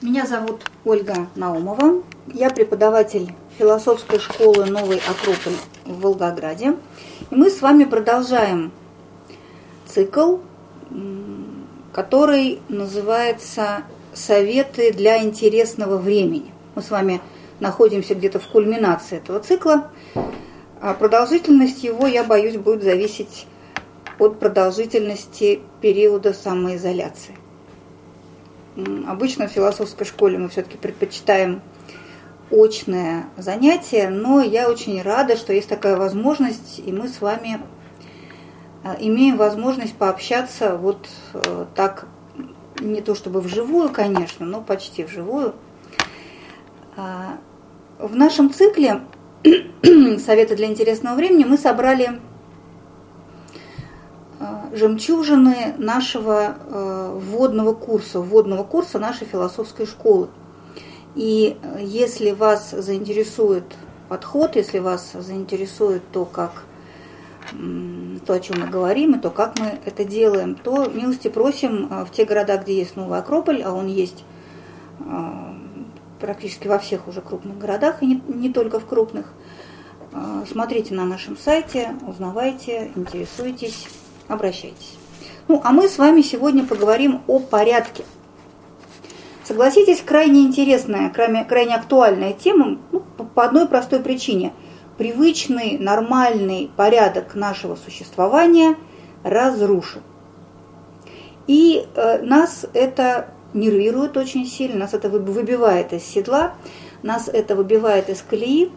Меня зовут Ольга Наумова. Я преподаватель философской школы «Новый Акрополь» в Волгограде. И мы с вами продолжаем цикл, который называется «Советы для интересного времени». Мы с вами находимся где-то в кульминации этого цикла. А продолжительность его, я боюсь, будет зависеть от продолжительности периода самоизоляции. Обычно в философской школе мы все-таки предпочитаем очное занятие, но я очень рада, что есть такая возможность, и мы с вами э, имеем возможность пообщаться вот э, так, не то чтобы вживую, конечно, но почти вживую. А, в нашем цикле «Советы для интересного времени» мы собрали жемчужины нашего э, вводного курса, вводного курса нашей философской школы. И э, если вас заинтересует подход, если вас заинтересует то, как то, о чем мы говорим, и то, как мы это делаем, то милости просим э, в те города, где есть Новый Акрополь, а он есть практически во всех уже крупных городах, и не, не только в крупных. Смотрите на нашем сайте, узнавайте, интересуйтесь обращайтесь. Ну, а мы с вами сегодня поговорим о порядке. Согласитесь, крайне интересная, крайне, крайне актуальная тема ну, по одной простой причине. Привычный, нормальный порядок нашего существования разрушен. И э, нас это нервирует очень сильно, нас это выбивает из седла, нас это выбивает из колеи.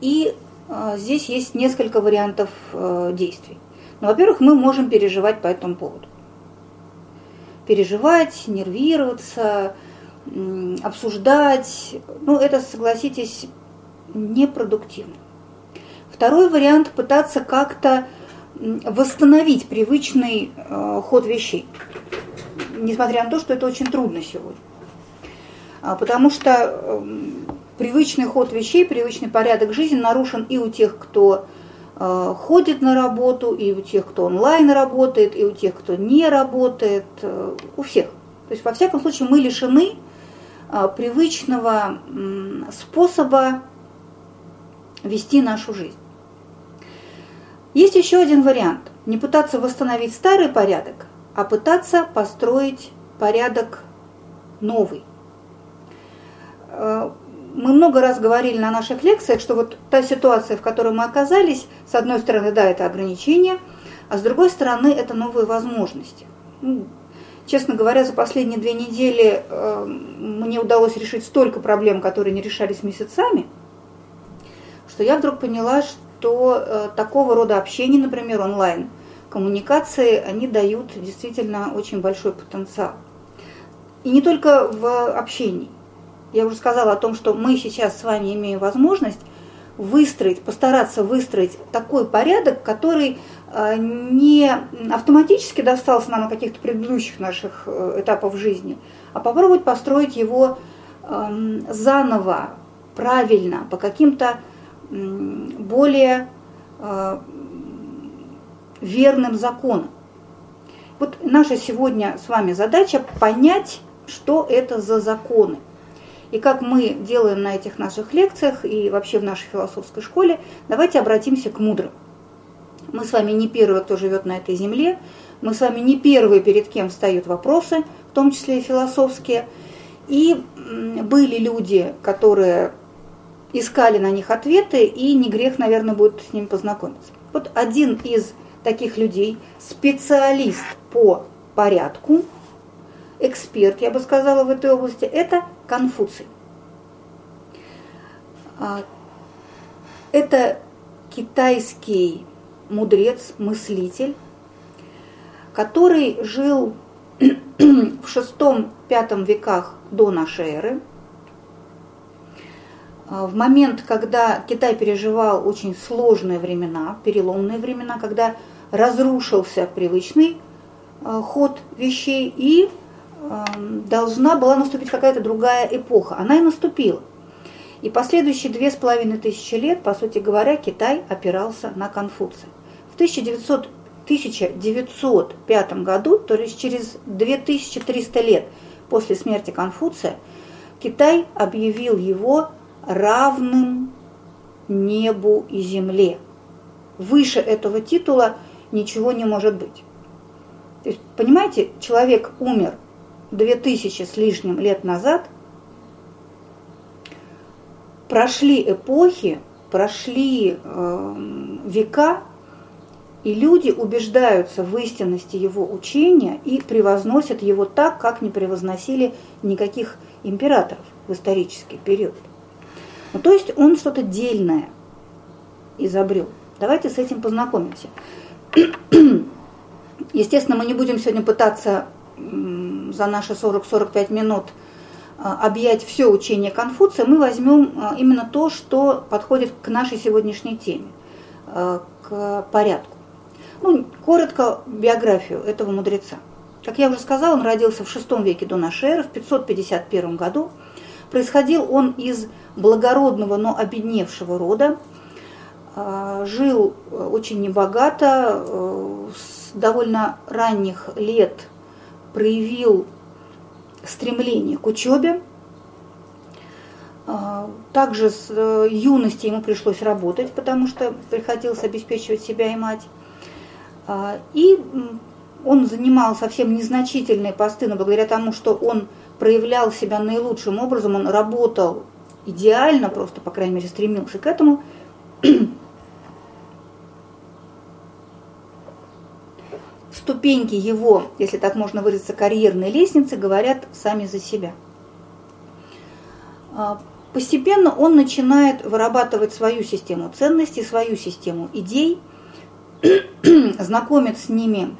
И э, здесь есть несколько вариантов э, действий. Ну, во-первых, мы можем переживать по этому поводу. Переживать, нервироваться, обсуждать. Ну, это, согласитесь, непродуктивно. Второй вариант – пытаться как-то восстановить привычный э, ход вещей, несмотря на то, что это очень трудно сегодня. А, потому что привычный ход вещей, привычный порядок жизни нарушен и у тех, кто ходит на работу, и у тех, кто онлайн работает, и у тех, кто не работает, э, у всех. То есть, во всяком случае, мы лишены э, привычного способа вести нашу жизнь. Есть еще один вариант. Не пытаться восстановить старый порядок, а пытаться построить порядок новый мы много раз говорили на наших лекциях, что вот та ситуация, в которой мы оказались, с одной стороны, да, это ограничения, а с другой стороны, это новые возможности. Ну, честно говоря, за последние две недели э, мне удалось решить столько проблем, которые не решались месяцами, что я вдруг поняла, что э, такого рода общение, например, онлайн, коммуникации, они дают действительно очень большой потенциал. И не только в общении. Я уже сказала о том, что мы сейчас с вами имеем возможность выстроить, постараться выстроить такой порядок, который э, не автоматически достался нам на каких-то предыдущих наших э, этапах жизни, а попробовать построить его эм, заново, правильно, по каким-то более э, верным законам. Вот наша сегодня с вами задача понять, что это за законы – и как мы делаем на этих наших лекциях и вообще в нашей философской школе, давайте обратимся к мудрым. Мы с вами не первые, кто живет на этой земле, мы с вами не первые, перед кем встают вопросы, в том числе и философские. И были люди, которые искали на них ответы, и не грех, наверное, будет с ним познакомиться. Вот один из таких людей, специалист по порядку, эксперт, я бы сказала, в этой области, это Конфуций. А, это китайский мудрец, мыслитель, который жил в шестом-пятом веках до нашей эры. А, в момент, когда Китай переживал очень сложные времена, переломные времена, когда разрушился привычный а, ход вещей и должна была наступить какая-то другая эпоха. Она и наступила. И последующие две с половиной тысячи лет, по сути говоря, Китай опирался на Конфуция. В 1900, 1905 году, то есть через 2300 лет после смерти Конфуция Китай объявил его равным небу и земле. Выше этого титула ничего не может быть. То есть, понимаете, человек умер две тысячи с лишним лет назад, прошли эпохи, прошли э, века, и люди убеждаются в истинности его учения и превозносят его так, как не превозносили никаких императоров в исторический период. Ну, то есть он что-то дельное изобрел. Давайте с этим познакомимся. Естественно, мы не будем сегодня пытаться за наши 40-45 минут а, объять все учение Конфуция, мы возьмем а, именно то, что подходит к нашей сегодняшней теме, а, к порядку. Ну, коротко биографию этого мудреца. Как я уже сказала, он родился в VI веке до нашей эры, в 551 году. Происходил он из благородного, но обедневшего рода. Жил э, очень небогато, э, с довольно ранних лет проявил стремление к учебе. А, также с э, юности ему пришлось работать, потому что приходилось обеспечивать себя и мать. А, и он занимал совсем незначительные посты, но благодаря тому, что он проявлял себя наилучшим образом, он работал идеально, просто, по крайней мере, стремился к этому. Ступеньки его, если так можно выразиться, карьерной лестницы говорят сами за себя. А, постепенно он начинает вырабатывать свою систему ценностей, свою систему идей, знакомит с ними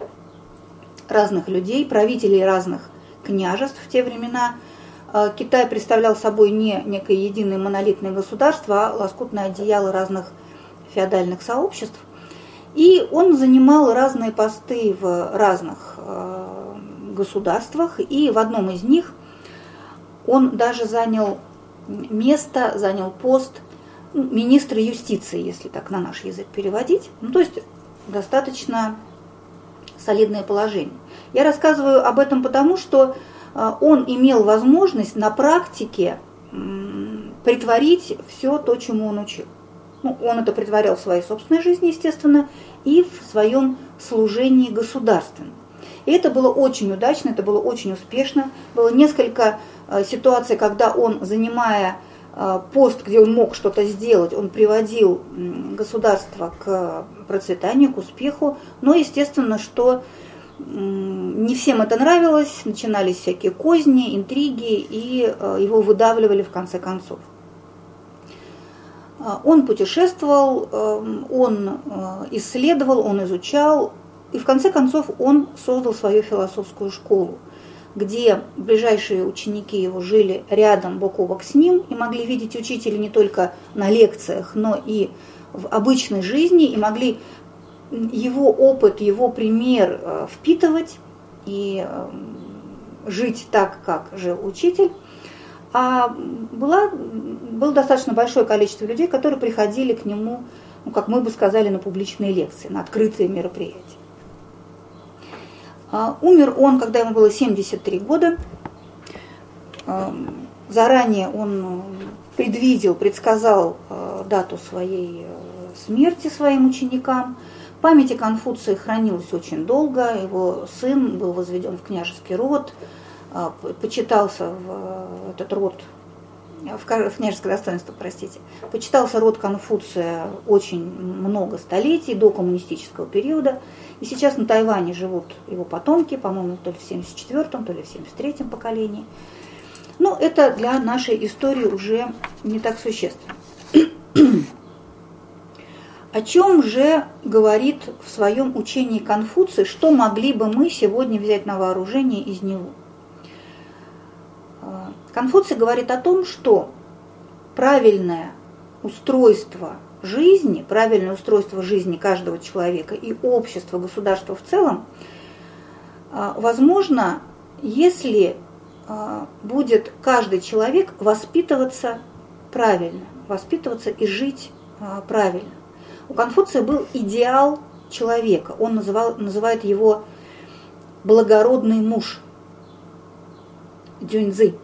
разных людей, правителей разных княжеств в те времена. А, Китай представлял собой не некое единое монолитное государство, а лоскутное одеяло разных феодальных сообществ – и он занимал разные посты в разных э, государствах, и в одном из них он даже занял место, занял пост министра юстиции, если так на наш язык переводить. Ну, то есть достаточно солидное положение. Я рассказываю об этом потому, что э, он имел возможность на практике притворить все то, чему он учил. Ну, он это притворял в своей собственной жизни, естественно, и в своем служении государственном. И это было очень удачно, это было очень успешно. Было несколько э, ситуаций, когда он, занимая э, пост, где он мог что-то сделать, он приводил государство к процветанию, к успеху. Но, естественно, что не всем это нравилось, начинались всякие козни, интриги, и э, его выдавливали в конце концов. А, он путешествовал, эм, он э, исследовал, он изучал, и в конце концов он создал свою философскую школу, где ближайшие ученики его жили рядом, бок о бок с ним, и могли видеть учителя не только на лекциях, но и в обычной жизни, и могли его опыт, его пример э, впитывать и эм, жить так, как жил учитель. А была, было достаточно большое количество людей, которые приходили к нему, ну, как мы бы сказали, на публичные лекции, на открытые мероприятия. А, умер он, когда ему было 73 года. А, заранее он предвидел, предсказал а, дату своей э, смерти своим ученикам. Память о Конфуции хранилась очень долго. Его сын был возведен в княжеский род – почитался в э, этот род, в княжеское достоинство, простите, почитался род Конфуция очень много столетий, до коммунистического периода. И сейчас на Тайване живут его потомки, по-моему, то ли в 74-м, то ли в 73-м поколении. Но это для нашей истории уже не так существенно. О чем же говорит в своем учении Конфуций, что могли бы мы сегодня взять на вооружение из него? Конфуций говорит о том, что правильное устройство жизни, правильное устройство жизни каждого человека и общества, государства в целом, а, возможно, если а, будет каждый человек воспитываться правильно, воспитываться и жить а, правильно. У Конфуция был идеал человека, он называл, называет его благородный муж – Дзюньцзы.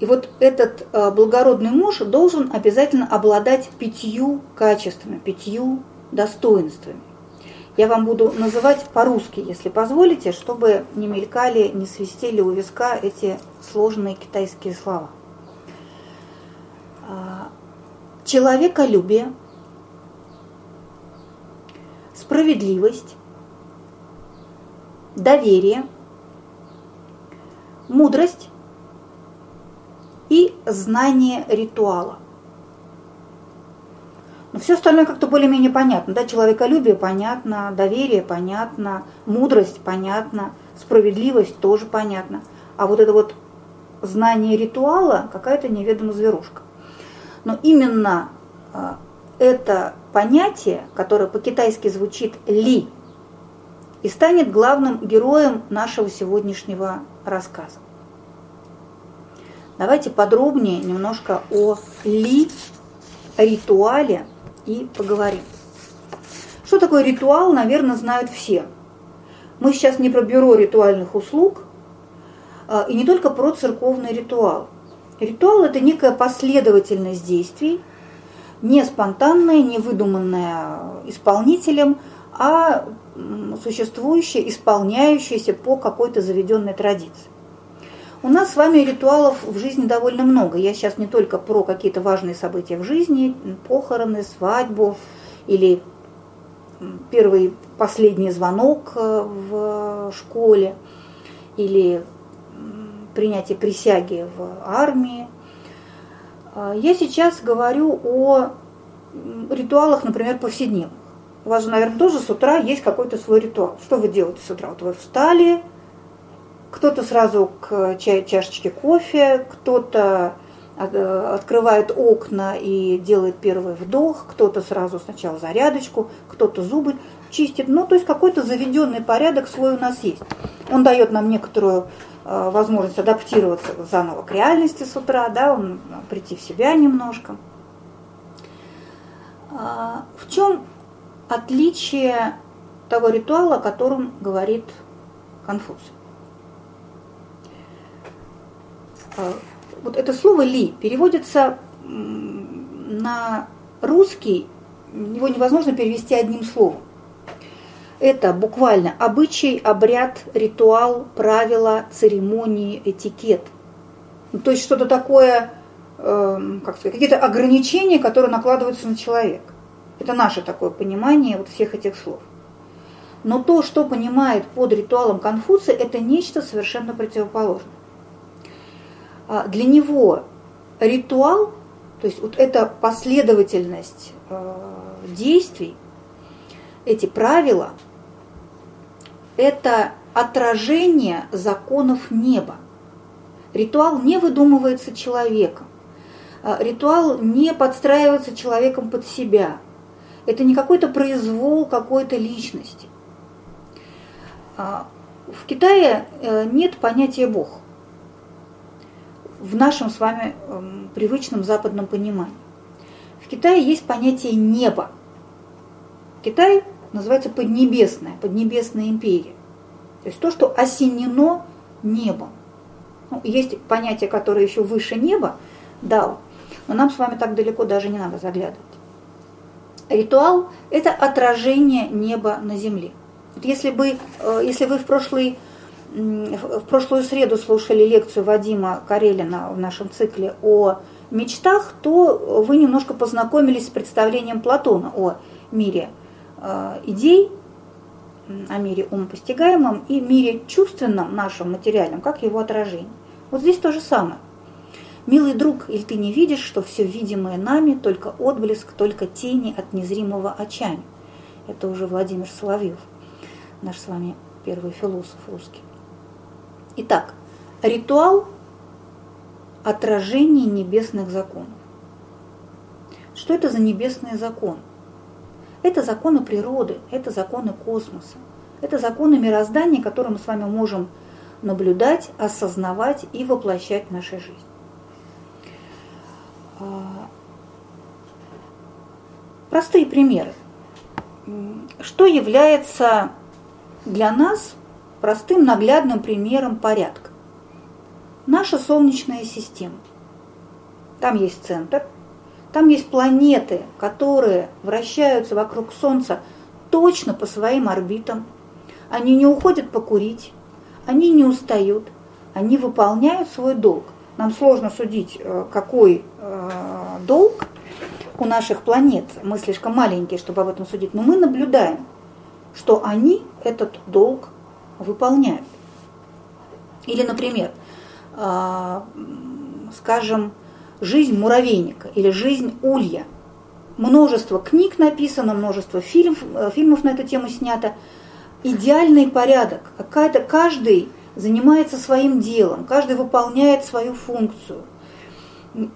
И вот этот э, благородный муж должен обязательно обладать пятью качествами, пятью достоинствами. Я вам буду называть по-русски, если позволите, чтобы не мелькали, не свистели у виска эти сложные китайские слова. А, человеколюбие, справедливость, доверие, мудрость и знание ритуала. Но все остальное как-то более-менее понятно. Да? Человеколюбие понятно, доверие понятно, мудрость понятно, справедливость тоже понятно. А вот это вот знание ритуала какая-то неведомая зверушка. Но именно а, это понятие, которое по-китайски звучит «ли», и станет главным героем нашего сегодняшнего рассказа. Давайте подробнее немножко о ли, ритуале и поговорим. Что такое ритуал, наверное, знают все. Мы сейчас не про бюро ритуальных услуг, а, и не только про церковный ритуал. Ритуал – это некая последовательность действий, не спонтанная, не выдуманная исполнителем, а существующая, исполняющаяся по какой-то заведенной традиции. У нас с вами ритуалов в жизни довольно много. Я сейчас не только про какие-то важные события в жизни, похороны, свадьбу или первый, последний звонок э, в школе или принятие присяги в армии. А, я сейчас говорю о ритуалах, например, повседневных. У вас же, наверное, тоже с утра есть какой-то свой ритуал. Что вы делаете с утра? Вот вы встали, кто-то сразу к чашечке кофе, кто-то открывает окна и делает первый вдох, кто-то сразу сначала зарядочку, кто-то зубы чистит. Ну, то есть какой-то заведенный порядок свой у нас есть. Он дает нам некоторую э, возможность адаптироваться заново к реальности с утра, да, он, прийти в себя немножко. А, в чем отличие того ритуала, о котором говорит Конфуций? А, вот это слово «ли» переводится на русский, его невозможно перевести одним словом. Это буквально обычай, обряд, ритуал, правила, церемонии, этикет. Ну, то есть что-то такое, э, как сказать, какие-то ограничения, которые накладываются на человека. Это наше такое понимание вот всех этих слов. Но то, что понимает под ритуалом Конфуция, это нечто совершенно противоположное. А, для него ритуал, то есть вот эта последовательность э, действий, эти правила, это отражение законов неба. Ритуал не выдумывается человеком. А, ритуал не подстраивается человеком под себя. Это не какой-то произвол какой-то личности. А, в Китае э, нет понятия Бог в нашем с вами эм, привычном западном понимании. В Китае есть понятие неба. Китай называется Поднебесная, Поднебесная империя. То есть то, что осенено небом. Ну, есть понятие, которое еще выше неба, да, но нам с вами так далеко даже не надо заглядывать. Ритуал – это отражение неба на земле. Вот если, бы, э, если вы в прошлый в прошлую среду слушали лекцию Вадима Карелина в нашем цикле о мечтах, то вы немножко познакомились с представлением Платона о мире э, идей, о мире умопостигаемом и мире чувственном, нашем материальном, как его отражение. Вот здесь то же самое. Милый друг, или ты не видишь, что все видимое нами только отблеск, только тени от незримого очами. Это уже Владимир Соловьев, наш с вами первый философ русский. Итак, ритуал – отражение небесных законов. Что это за небесный закон? Это законы природы, это законы космоса, это законы мироздания, которые мы с вами можем наблюдать, осознавать и воплощать в нашей жизни. А, простые примеры. Что является для нас простым наглядным примером порядка. наша Солнечная система. Там есть центр, там есть планеты, которые вращаются вокруг Солнца точно по своим орбитам. Они не уходят покурить, они не устают, они выполняют свой долг. Нам сложно судить, э, какой э, долг у наших планет. Мы слишком маленькие, чтобы об этом судить. Но мы наблюдаем, что они этот долг выполняют. Или, например, э, скажем, жизнь муравейника или жизнь улья. Множество книг написано, множество фильмов, фильмов на эту тему снято. Идеальный порядок. Какая-то, каждый занимается своим делом, каждый выполняет свою функцию.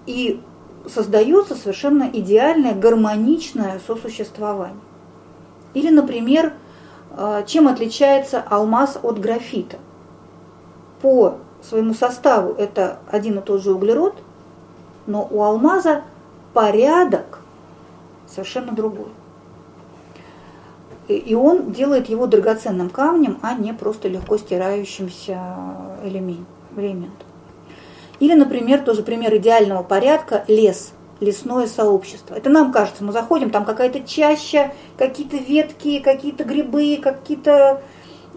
И создается совершенно идеальное, гармоничное сосуществование. Или, например, э, чем отличается алмаз от графита? По своему составу это один и тот же углерод, но у алмаза порядок совершенно другой. И он делает его драгоценным камнем, а не просто легко стирающимся элементом. Или, например, тоже пример идеального порядка – лес, лесное сообщество. Это нам кажется, мы заходим, там какая-то чаща, какие-то ветки, какие-то грибы, какие-то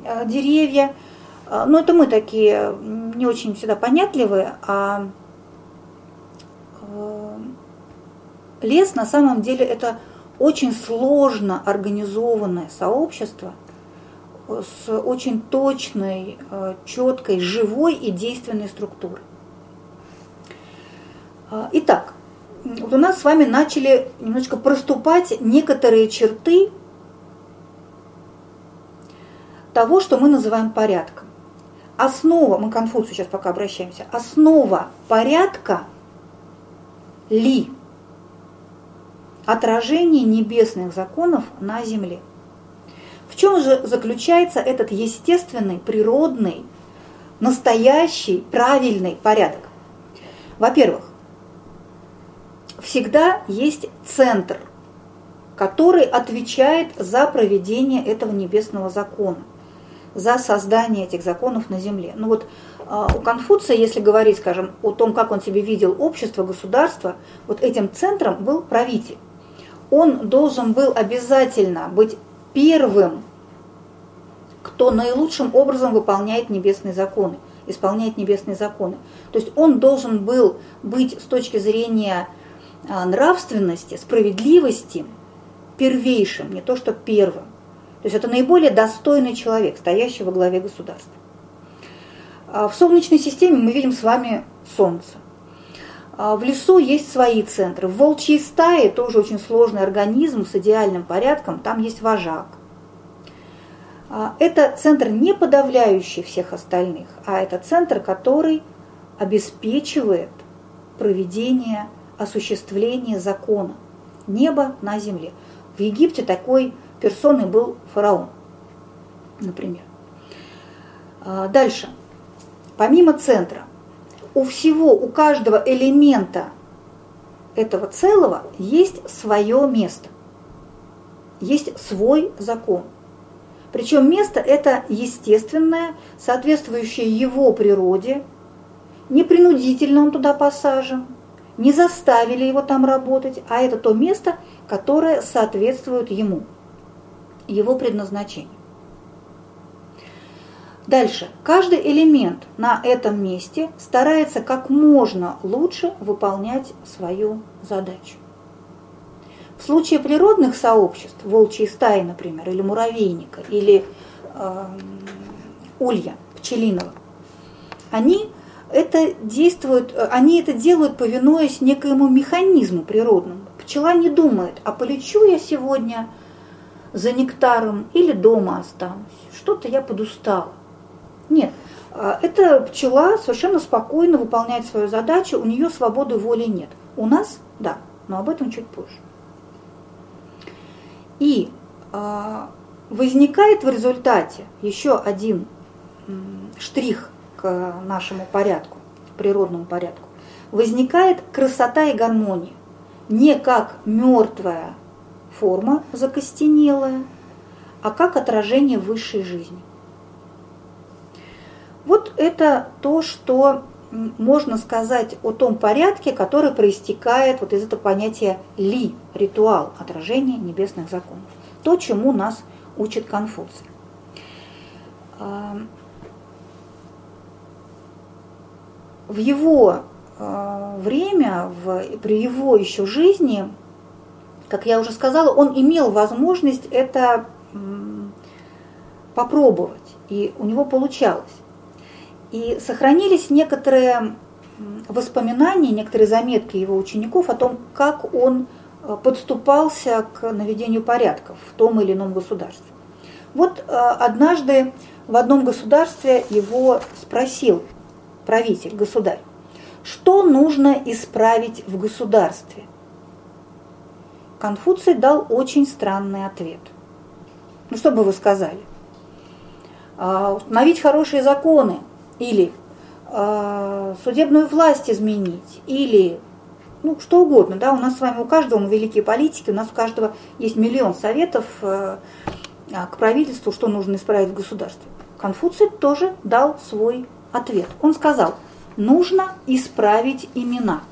э, деревья. А, но это мы такие не очень всегда понятливые, а э, лес на самом деле это очень сложно организованное сообщество с очень точной, э, четкой, живой и действенной структурой. Итак, вот у нас с вами начали немножечко проступать некоторые черты того, что мы называем порядком. Основа, мы к Конфуцию сейчас пока обращаемся, основа порядка ли – отражение небесных законов на земле. В чем же заключается этот естественный, природный, настоящий, правильный порядок? Во-первых, всегда есть центр, который отвечает за проведение этого небесного закона, за создание этих законов на земле. Ну вот а, у Конфуция, если говорить, скажем, о том, как он себе видел общество, государство, вот этим центром был правитель он должен был обязательно быть первым, кто наилучшим образом выполняет небесные законы, исполняет небесные законы. То есть он должен был быть с точки зрения нравственности, справедливости первейшим, не то что первым. То есть это наиболее достойный человек, стоящий во главе государства. А в Солнечной системе мы видим с вами Солнце. А, в лесу есть свои центры. В волчьей стае тоже очень сложный организм с идеальным порядком, там есть вожак. А, это центр не подавляющий всех остальных, а это центр, который обеспечивает проведение, осуществление закона. Небо на земле. В Египте такой персоной был фараон, например. А, дальше. Помимо центра, у всего, у каждого элемента этого целого есть свое место, есть свой закон. Причем место это естественное, соответствующее его природе, не принудительно он туда посажен, не заставили его там работать, а это то место, которое соответствует ему, его предназначению. Дальше. Каждый элемент на этом месте старается как можно лучше выполнять свою задачу. В случае природных сообществ, волчьей стаи, например, или муравейника, или э, улья пчелиного, они это действуют, они это делают, повинуясь некоему механизму природному. Пчела не думает, а полечу я сегодня за нектаром или дома останусь. Что-то я подустала. Нет, а, эта пчела совершенно спокойно выполняет свою задачу, у нее свободы воли нет. У нас – да, но об этом чуть позже. И э, возникает в результате еще один штрих нашему порядку, природному порядку. Возникает красота и гармония. Не как мертвая форма закостенелая, а как отражение высшей жизни. Вот это то, что можно сказать о том порядке, который проистекает вот из этого понятия ли, ритуал, отражение небесных законов. То, чему нас учит Конфуций. А, в его а, время, в, при его еще жизни, как я уже сказала, он имел возможность это попробовать, и у него получалось. И сохранились некоторые воспоминания, некоторые заметки его учеников о том, как он э, подступался к наведению порядков в том или ином государстве. Вот э, однажды в одном государстве его спросил правитель, государь, что нужно исправить в государстве? Конфуций дал очень странный ответ. Ну что бы вы сказали? А, установить хорошие законы, или э, судебную власть изменить, или ну, что угодно. Да? У нас с вами, у каждого, мы великие политики, у нас у каждого есть миллион советов э, к правительству, что нужно исправить в государстве. Конфуций тоже дал свой ответ. Он сказал, нужно исправить имена.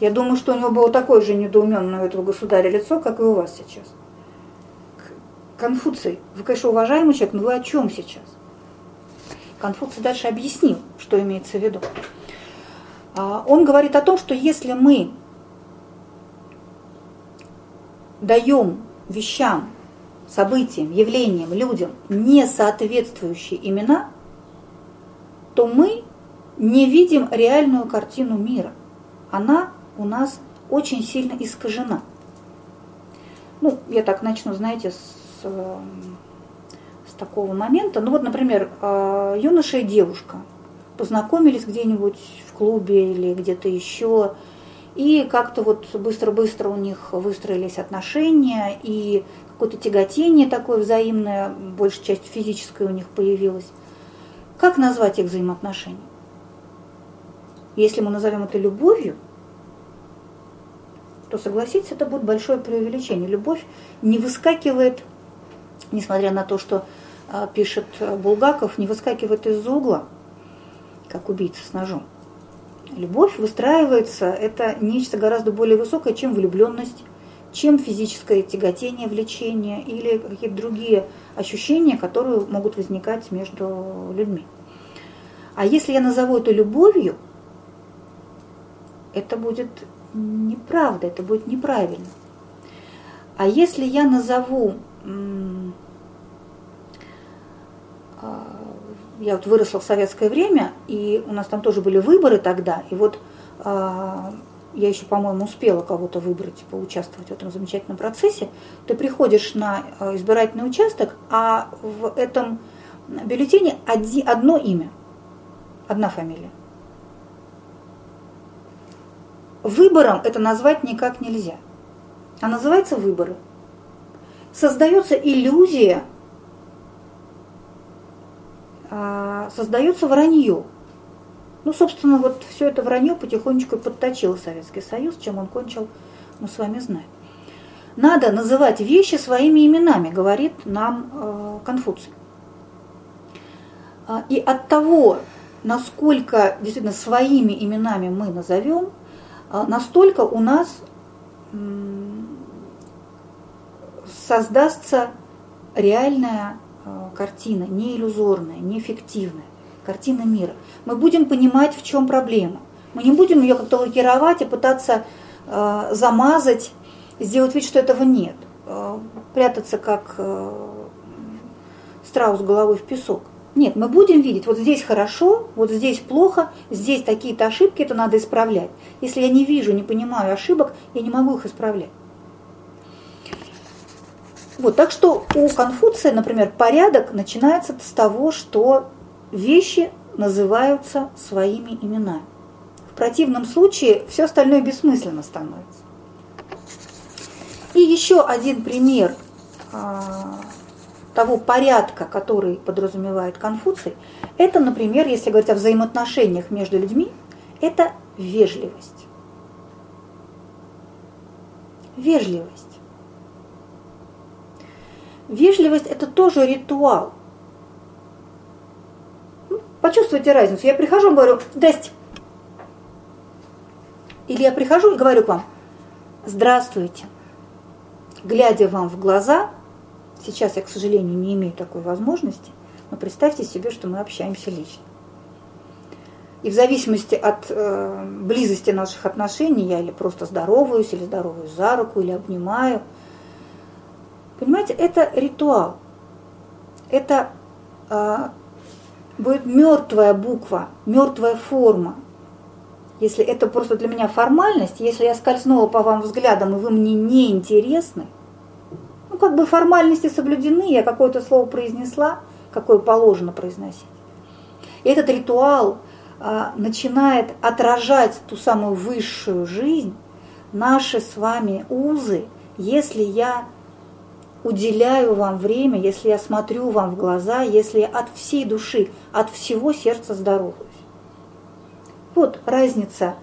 Я думаю, что у него было такое же недоуменное у этого государя лицо, как и у вас сейчас. Конфуций, вы, конечно, уважаемый человек, но вы о чем сейчас? Конфуций дальше объяснил, что имеется в виду. А, он говорит о том, что если мы даем вещам, событиям, явлениям, людям не соответствующие имена, то мы не видим реальную картину мира. Она у нас очень сильно искажена. Ну, я так начну, знаете, с с такого момента. Ну вот, например, а, юноша и девушка познакомились где-нибудь в клубе или где-то еще, и как-то вот быстро-быстро у них выстроились отношения, и какое-то тяготение такое взаимное, большей частью физическое у них появилось. Как назвать их взаимоотношения? Если мы назовем это любовью, то согласитесь, это будет большое преувеличение. Любовь не выскакивает несмотря на то, что а, пишет Булгаков, не выскакивает из-за угла, как убийца с ножом. Любовь выстраивается, это нечто гораздо более высокое, чем влюбленность, чем физическое тяготение, влечение или какие-то другие ощущения, которые могут возникать между людьми. А если я назову это любовью, это будет неправда, это будет неправильно. А если я назову а, я вот выросла в советское время, и у нас там тоже были выборы тогда, и вот а, я еще, по-моему, успела кого-то выбрать, поучаствовать в этом замечательном процессе. Ты приходишь на а, избирательный участок, а в этом бюллетене одно имя, одна фамилия. Выбором это назвать никак нельзя. А называется выборы. Создается иллюзия а, создается вранье. Ну, собственно, вот все это вранье потихонечку подточил Советский Союз, чем он кончил, мы с вами знаем. Надо называть вещи своими именами, говорит нам э, Конфуций. А, и от того, насколько действительно своими именами мы назовем, а, настолько у нас создастся реальная Э, картина, не иллюзорная, не фиктивная, картина мира. Мы будем понимать, в чем проблема. Мы не будем ее как-то лакировать и пытаться э, замазать, сделать вид, что этого нет. Э, прятаться как э, страус головой в песок. Нет, мы будем видеть, вот здесь хорошо, вот здесь плохо, здесь такие-то ошибки, это надо исправлять. Если я не вижу, не понимаю ошибок, я не могу их исправлять. Вот, так что у Конфуция, например, порядок начинается с того, что вещи называются своими именами. В противном случае все остальное бессмысленно становится. И еще один пример а, того порядка, который подразумевает Конфуций, это, например, если говорить о взаимоотношениях между людьми, это вежливость. Вежливость. Вежливость – это тоже ритуал. Почувствуйте разницу. Я прихожу и говорю, здрасте. Или я прихожу и говорю к вам, здравствуйте. Глядя вам в глаза, сейчас я, к сожалению, не имею такой возможности, но представьте себе, что мы общаемся лично. И в зависимости от э, близости наших отношений я или просто здороваюсь, или здороваюсь за руку, или обнимаю. Понимаете, это ритуал. Это э, будет мертвая буква, мертвая форма. Если это просто для меня формальность, если я скользнула по вам взглядом, и вы мне не интересны, ну, как бы формальности соблюдены, я какое-то слово произнесла, какое положено произносить. И этот ритуал а, начинает отражать ту самую высшую жизнь, наши с вами узы, если я уделяю вам время, если я смотрю вам в глаза, если я от всей души, от всего сердца здороваюсь. Вот разница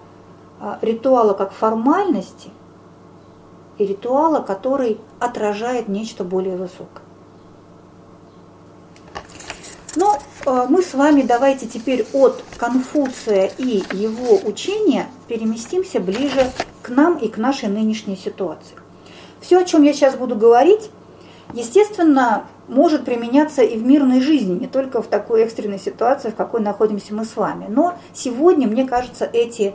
а, ритуала как формальности и ритуала, который отражает нечто более высокое. Но э, мы с вами давайте теперь от Конфуция и его учения переместимся ближе к нам и к нашей нынешней ситуации. Все, о чем я сейчас буду говорить, естественно, может применяться и в мирной жизни, не только в такой экстренной ситуации, в какой находимся мы с вами. Но сегодня, мне кажется, эти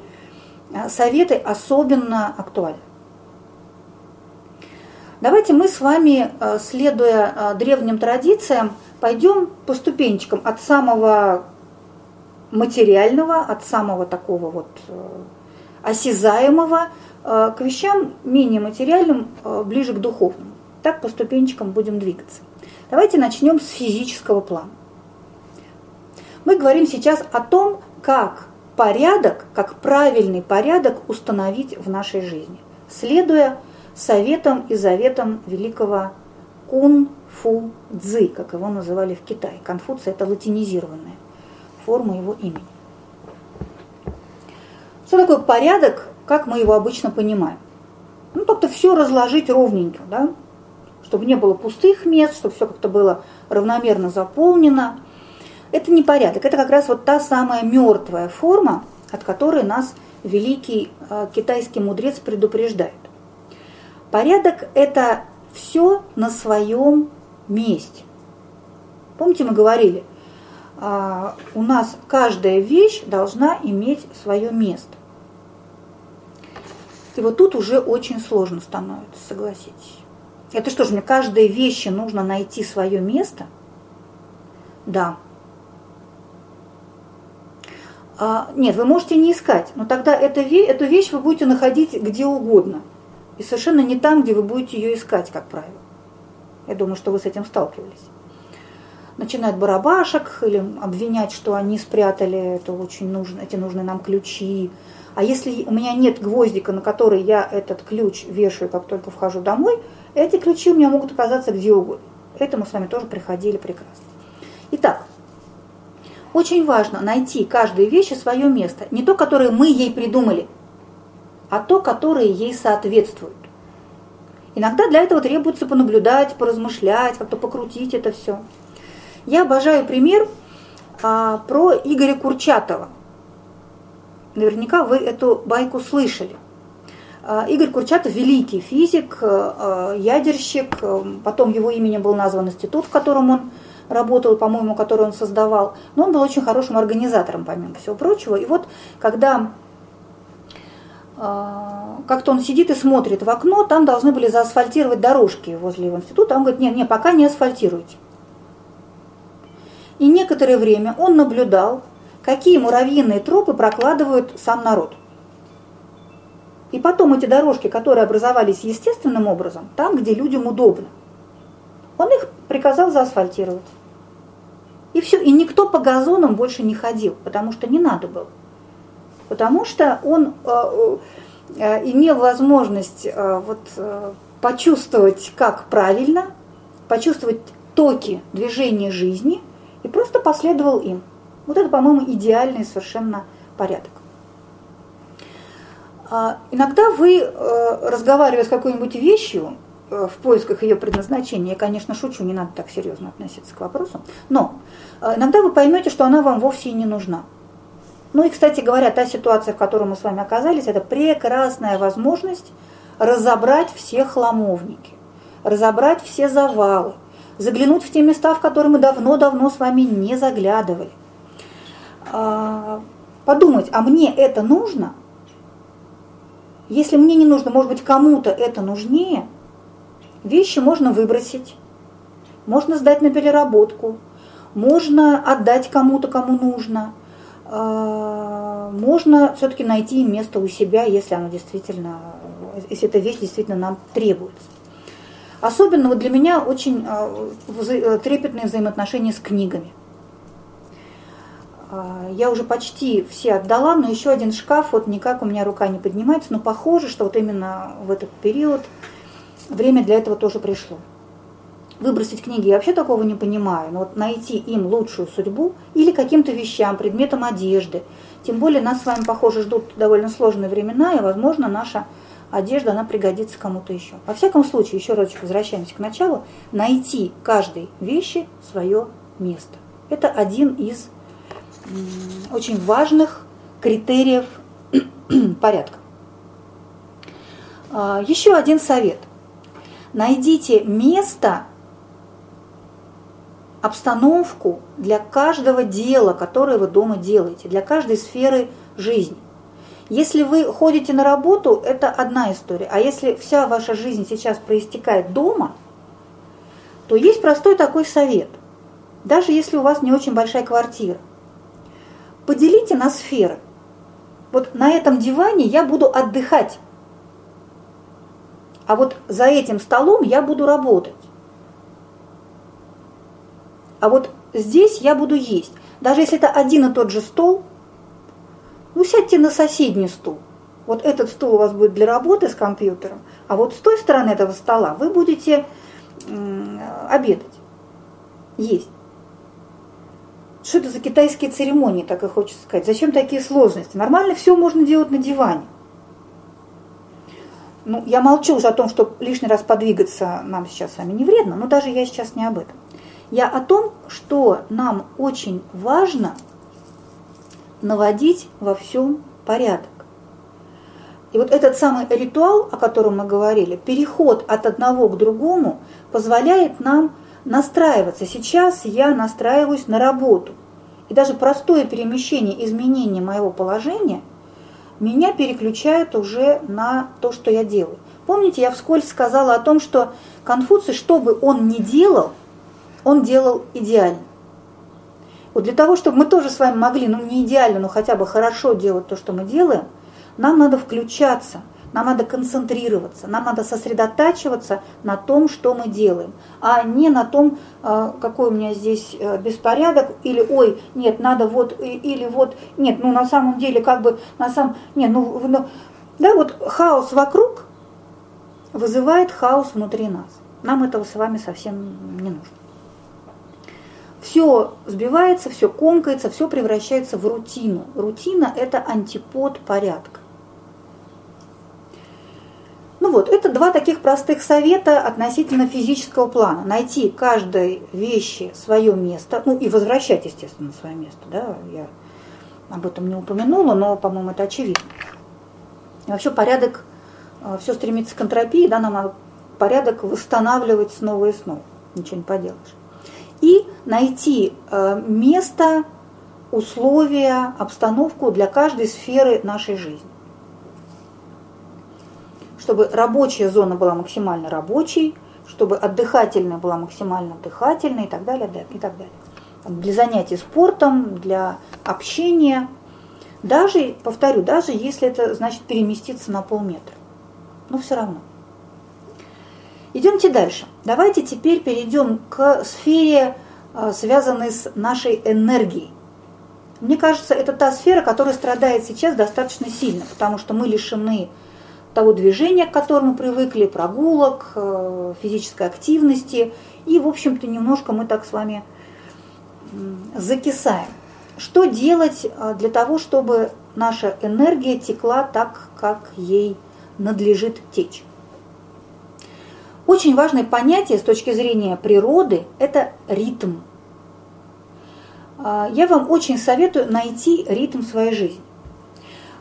э, советы особенно актуальны. Давайте мы с вами, э, следуя древним традициям, пойдем по ступенечкам от самого материального, от самого такого вот э, осязаемого э, к вещам менее материальным, э, ближе к духовному. Так по ступенечкам будем двигаться. Давайте начнем с физического плана. Мы говорим сейчас о том, как порядок, как правильный порядок установить в нашей жизни, следуя советам и заветам великого Кун Фу Цзы, как его называли в Китае. Конфуция – это латинизированная форма его имени. Что такое порядок, как мы его обычно понимаем? Ну, как-то все разложить ровненько, да? Чтобы не было пустых мест, чтобы все как-то было равномерно заполнено. Это не порядок, это как раз вот та самая мертвая форма, от которой нас великий э, китайский мудрец предупреждает. Порядок – это все на своем месте. Помните, мы говорили, а, у нас каждая вещь должна иметь свое место. И вот тут уже очень сложно становится, согласитесь. Это что же, мне каждой вещи нужно найти свое место? Да. А, нет, вы можете не искать, но тогда это, эту вещь вы будете находить где угодно. И совершенно не там, где вы будете ее искать, как правило. Я думаю, что вы с этим сталкивались. Начинают барабашек или обвинять, что они спрятали это очень нужно, эти нужные нам ключи. А если у меня нет гвоздика, на который я этот ключ вешаю, как только вхожу домой, эти ключи у меня могут оказаться где угодно. Это мы с вами тоже приходили прекрасно. Итак, очень важно найти каждой вещи свое место. Не то, которое мы ей придумали, а то, которое ей соответствует. Иногда для этого требуется понаблюдать, поразмышлять, как-то покрутить это все. Я обожаю пример а, про Игоря Курчатова. Наверняка вы эту байку слышали. А, Игорь Курчатов – великий физик, а, ядерщик, потом его именем был назван институт, в котором он работал, по-моему, который он создавал. Но он был очень хорошим организатором, помимо всего прочего. И вот когда как-то он сидит и смотрит в окно, там должны были заасфальтировать дорожки возле его института. Он говорит, нет, нет, пока не асфальтируйте. И некоторое время он наблюдал, какие муравьиные тропы прокладывают сам народ. И потом эти дорожки, которые образовались естественным образом, там, где людям удобно, он их приказал заасфальтировать. И все, и никто по газонам больше не ходил, потому что не надо было потому что он э, э, имел возможность э, вот, почувствовать, как правильно, почувствовать токи движения жизни и просто последовал им. Вот это, по-моему, идеальный совершенно порядок. А, иногда вы, разговаривая с какой-нибудь вещью, в поисках ее предназначения. Я, конечно, шучу, не надо так серьезно относиться к вопросу. Но иногда вы поймете, что она вам вовсе и не нужна. Ну и, кстати говоря, та ситуация, в которой мы с вами оказались, это прекрасная возможность разобрать все хламовники, разобрать все завалы, заглянуть в те места, в которые мы давно-давно с вами не заглядывали. А, подумать, а мне это нужно? Если мне не нужно, может быть, кому-то это нужнее, вещи можно выбросить, можно сдать на переработку, можно отдать кому-то, кому нужно, а, можно все-таки найти место у себя, если оно действительно, если эта вещь действительно нам требуется. Особенно вот для меня очень а, трепетные взаимоотношения с книгами. А, я уже почти все отдала, но еще один шкаф, вот никак у меня рука не поднимается, но похоже, что вот именно в этот период время для этого тоже пришло. Выбросить книги я вообще такого не понимаю, но вот найти им лучшую судьбу или каким-то вещам, предметам одежды. Тем более нас с вами, похоже, ждут довольно сложные времена, и, возможно, наша одежда, она пригодится кому-то еще. Во всяком случае, еще раз возвращаемся к началу, найти каждой вещи свое место. Это один из очень важных критериев порядка. А, еще один совет. Найдите место, обстановку для каждого дела, которое вы дома делаете, для каждой сферы жизни. Если вы ходите на работу, это одна история. А если вся ваша жизнь сейчас проистекает дома, то есть простой такой совет. Даже если у вас не очень большая квартира. Поделите на сферы. Вот на этом диване я буду отдыхать. А вот за этим столом я буду работать. А вот здесь я буду есть. Даже если это один и тот же стол, ну сядьте на соседний стул. Вот этот стул у вас будет для работы с компьютером, а вот с той стороны этого стола вы будете обедать, есть. Что это за китайские церемонии, так и хочется сказать? Зачем такие сложности? Нормально все можно делать на диване. Ну, я молчу уже о том, что лишний раз подвигаться нам сейчас с вами не вредно, но даже я сейчас не об этом. Я о том, что нам очень важно наводить во всем порядок. И вот этот самый ритуал, о котором мы говорили, переход от одного к другому, позволяет нам настраиваться. Сейчас я настраиваюсь на работу. И даже простое перемещение, изменение моего положения меня переключает уже на то, что я делаю. Помните, я вскользь сказала о том, что Конфуций, что бы он ни делал, он делал идеально. Вот для того, чтобы мы тоже с вами могли, ну не идеально, но хотя бы хорошо делать то, что мы делаем, нам надо включаться – нам надо концентрироваться, нам надо сосредотачиваться на том, что мы делаем, а не на том, а, какой у меня здесь э, беспорядок, или ой, нет, надо вот, или вот, нет, ну на самом деле как бы, на самом, нет, ну, ну да, вот хаос вокруг вызывает хаос внутри нас. Нам этого с вами совсем не нужно. Все сбивается, все комкается, все превращается в рутину. Рутина – это антипод порядка. Ну вот, это два таких простых совета относительно физического плана. Найти каждой вещи свое место, ну и возвращать, естественно, свое место. Да? Я об этом не упомянула, но, по-моему, это очевидно. И вообще порядок, э, все стремится к энтропии, да, нам порядок восстанавливать снова и снова. Ничего не поделаешь. И найти э, место, условия, обстановку для каждой сферы нашей жизни чтобы рабочая зона была максимально рабочей, чтобы отдыхательная была максимально отдыхательной и так далее, и так далее. Для занятий спортом, для общения, даже, повторю, даже если это значит переместиться на полметра. Но все равно. Идемте дальше. Давайте теперь перейдем к сфере, а, связанной с нашей энергией. Мне кажется, это та сфера, которая страдает сейчас достаточно сильно, потому что мы лишены того движения, к которому привыкли, прогулок, э, физической активности. И, в общем-то, немножко мы так с вами закисаем. Что делать э, для того, чтобы наша энергия текла так, как ей надлежит течь? Очень важное понятие с точки зрения природы – это ритм. А, я вам очень советую найти ритм своей жизни.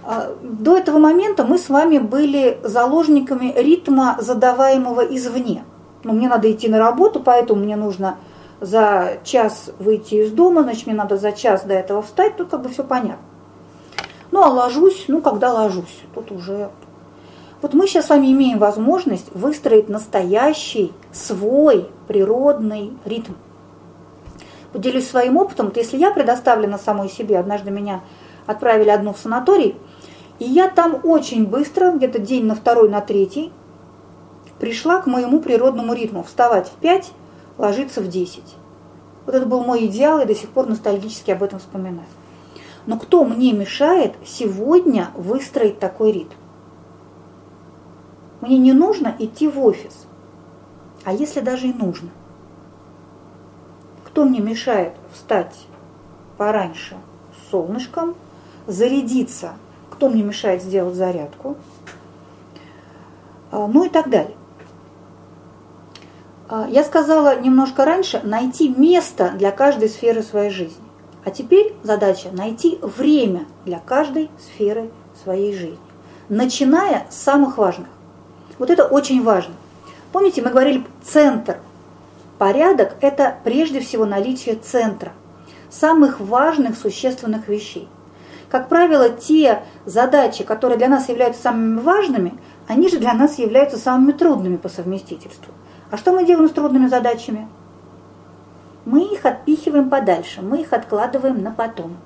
А, до этого момента мы с вами были заложниками ритма, задаваемого извне. Но ну, мне надо идти на работу, поэтому мне нужно за час выйти из дома, значит, мне надо за час до этого встать, тут как бы все понятно. Ну, а ложусь, ну, когда ложусь, тут уже... Вот мы сейчас с вами имеем возможность выстроить настоящий, свой природный ритм. Поделюсь своим опытом. Вот если я предоставлена самой себе, однажды меня отправили одну в санаторий, и я там очень быстро, где-то день на второй, на третий, пришла к моему природному ритму. Вставать в 5, ложиться в 10. Вот это был мой идеал, и до сих пор ностальгически об этом вспоминаю. Но кто мне мешает сегодня выстроить такой ритм? Мне не нужно идти в офис. А если даже и нужно? Кто мне мешает встать пораньше солнышком, зарядиться? Кто мне мешает сделать зарядку? А, ну и так далее. А, я сказала немножко раньше, найти место для каждой сферы своей жизни. А теперь задача найти время для каждой сферы своей жизни, начиная с самых важных. Вот это очень важно. Помните, мы говорили центр. Порядок – это прежде всего наличие центра, самых важных существенных вещей. Как правило, те задачи, которые для нас являются самыми важными, они же для нас являются самыми трудными по совместительству. А что мы делаем с трудными задачами? Мы их отпихиваем подальше, мы их откладываем на потом,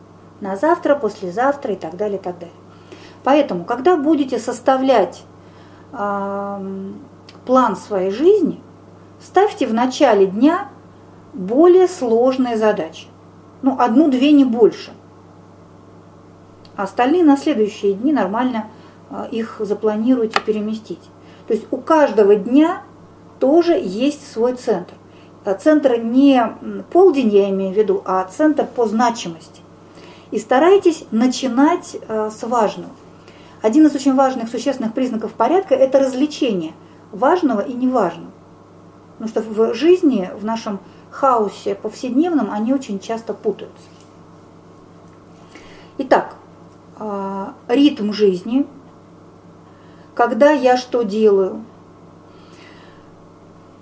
на завтра, послезавтра и так далее, и так далее. Поэтому, когда будете составлять э, план своей жизни, ставьте в начале дня более сложные задачи. Ну, одну-две, не больше. А остальные на следующие дни нормально э, их запланируйте переместить. То есть у каждого дня тоже есть свой центр. Э, центр не полдень, я имею в виду, а центр по значимости. И старайтесь начинать э, с важного. Один из очень важных, существенных признаков порядка – это развлечение важного и неважного. Потому что в жизни, в нашем хаосе повседневном, они очень часто путаются. Итак, ритм жизни, когда я что делаю,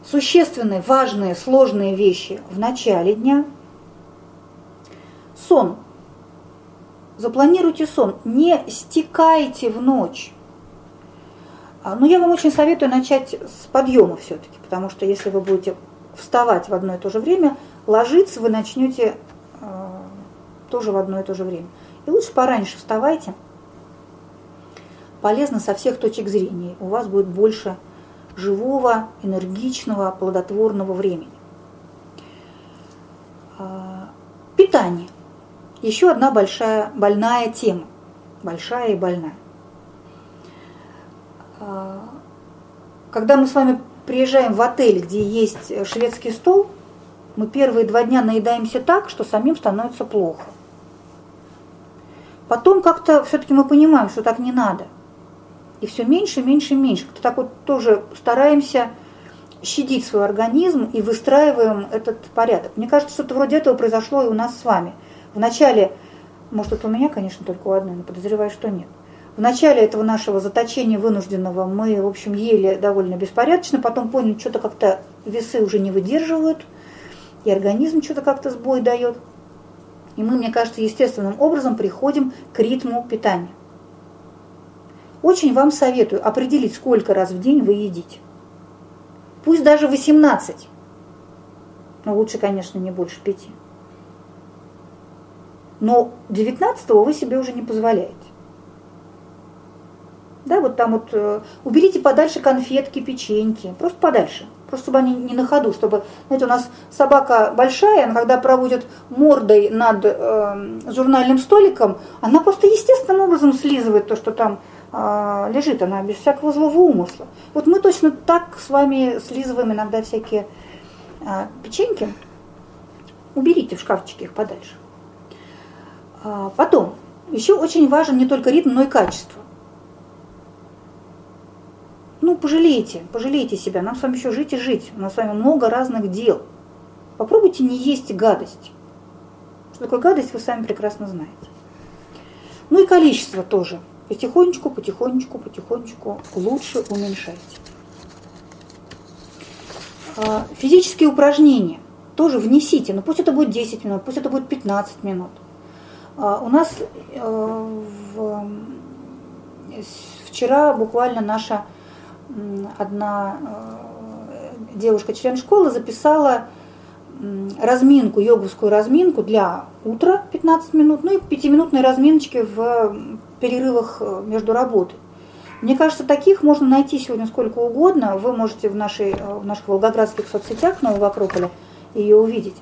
существенные, важные, сложные вещи в начале дня. Сон. Запланируйте сон. Не стекайте в ночь. А, но я вам очень советую начать с подъема все-таки, потому что если вы будете вставать в одно и то же время, ложиться вы начнете э, тоже в одно и то же время. И лучше пораньше вставайте. Полезно со всех точек зрения. У вас будет больше живого, энергичного, плодотворного времени. А, питание. Еще одна большая больная тема. Большая и больная. А, когда мы с вами приезжаем в отель, где есть шведский стол, мы первые два дня наедаемся так, что самим становится плохо. Потом как-то все-таки мы понимаем, что так не надо – и все меньше, меньше, меньше. Как-то так вот тоже стараемся щадить свой организм и выстраиваем этот порядок. Мне кажется, что-то вроде этого произошло и у нас с вами. Вначале, может это у меня, конечно, только у одной, но подозреваю, что нет. В начале этого нашего заточения вынужденного мы, в общем, ели довольно беспорядочно, потом поняли, что-то как-то весы уже не выдерживают, и организм что-то как-то сбой дает. И мы, мне кажется, естественным образом приходим к ритму питания. Очень вам советую определить, сколько раз в день вы едите. Пусть даже 18. Но лучше, конечно, не больше 5. Но 19 вы себе уже не позволяете. Да, вот там вот э, уберите подальше конфетки, печеньки, просто подальше, просто чтобы они не на ходу, чтобы, знаете, у нас собака большая, она когда проводит мордой над э, журнальным столиком, она просто естественным образом слизывает то, что там а, лежит она без всякого злого умысла. Вот мы точно так с вами слизываем иногда всякие а, печеньки. Уберите в шкафчике их подальше. А, потом, еще очень важен не только ритм, но и качество. Ну, пожалейте, пожалейте себя. Нам с вами еще жить и жить. У нас с вами много разных дел. Попробуйте не есть гадость. Что такое гадость, вы сами прекрасно знаете. Ну и количество тоже. Потихонечку, потихонечку, потихонечку лучше уменьшайте. А, физические упражнения тоже внесите, но пусть это будет 10 минут, пусть это будет 15 минут. А, у нас э, вчера буквально наша одна э, девушка, член школы, записала разминку, йоговскую разминку для утра 15 минут, ну и пятиминутные разминочки в перерывах э, между работой. Мне кажется, таких можно найти сегодня сколько угодно. Вы можете в, нашей, в наших волгоградских соцсетях Нового Акрополя ее увидеть.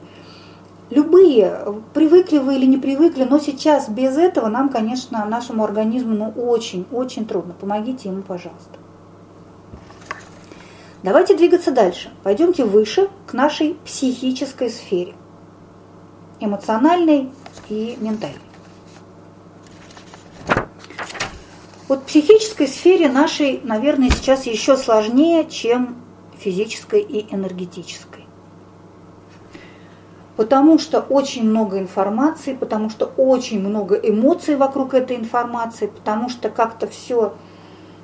Любые, привыкли вы или не привыкли, но сейчас без этого нам, конечно, нашему организму ну, очень-очень трудно. Помогите ему, пожалуйста. Давайте двигаться дальше. Пойдемте выше к нашей психической сфере. Эмоциональной и ментальной. Вот в психической сфере нашей, наверное, сейчас еще сложнее, чем физической и энергетической. Потому что очень много информации, потому что очень много эмоций вокруг этой информации, потому что как-то все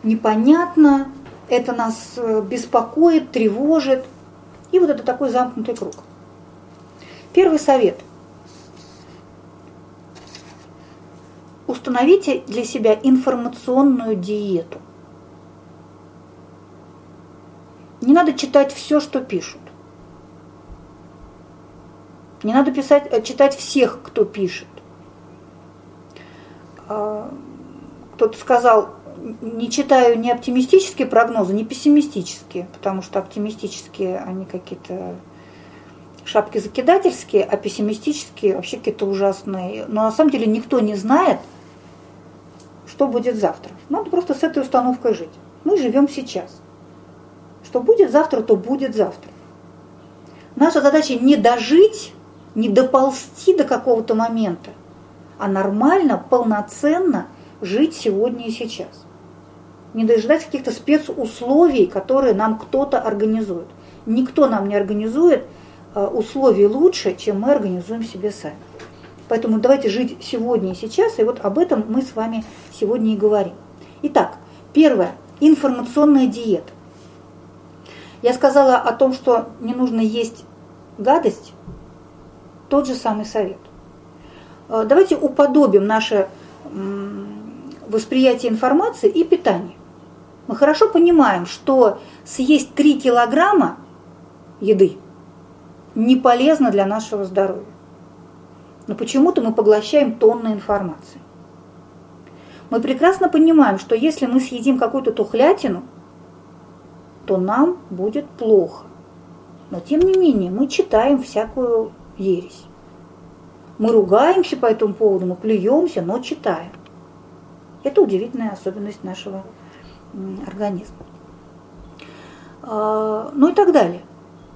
непонятно, это нас э, беспокоит, тревожит. И вот это такой замкнутый круг. Первый совет – установите для себя информационную диету. Не надо читать все, что пишут. Не надо писать, э, читать всех, кто пишет. А, кто-то сказал, не читаю ни оптимистические прогнозы, ни пессимистические, потому что оптимистические, они какие-то шапки закидательские, а пессимистические вообще какие-то ужасные. Но на самом деле никто не знает, что будет завтра. Надо просто с этой установкой жить. Мы живем сейчас. Что будет завтра, то будет завтра. Наша задача не дожить, не доползти до какого-то момента, а нормально, полноценно жить сегодня и сейчас. Не дожидать каких-то спецусловий, которые нам кто-то организует. Никто нам не организует э, условий лучше, чем мы организуем себе сами. Поэтому давайте жить сегодня и сейчас, и вот об этом мы с вами сегодня и говорим. Итак, первое – информационная диета. Я сказала о том, что не нужно есть гадость, тот же самый совет. Э, давайте уподобим наше восприятие информации и питание. Мы хорошо понимаем, что съесть 3 килограмма еды не полезно для нашего здоровья. Но почему-то мы поглощаем тонны информации. Мы прекрасно понимаем, что если мы съедим какую-то тухлятину, то нам будет плохо. Но тем не менее мы читаем всякую ересь. Мы ругаемся по этому поводу, мы плюемся, но читаем. Это удивительная особенность нашего организма. А, ну и так далее.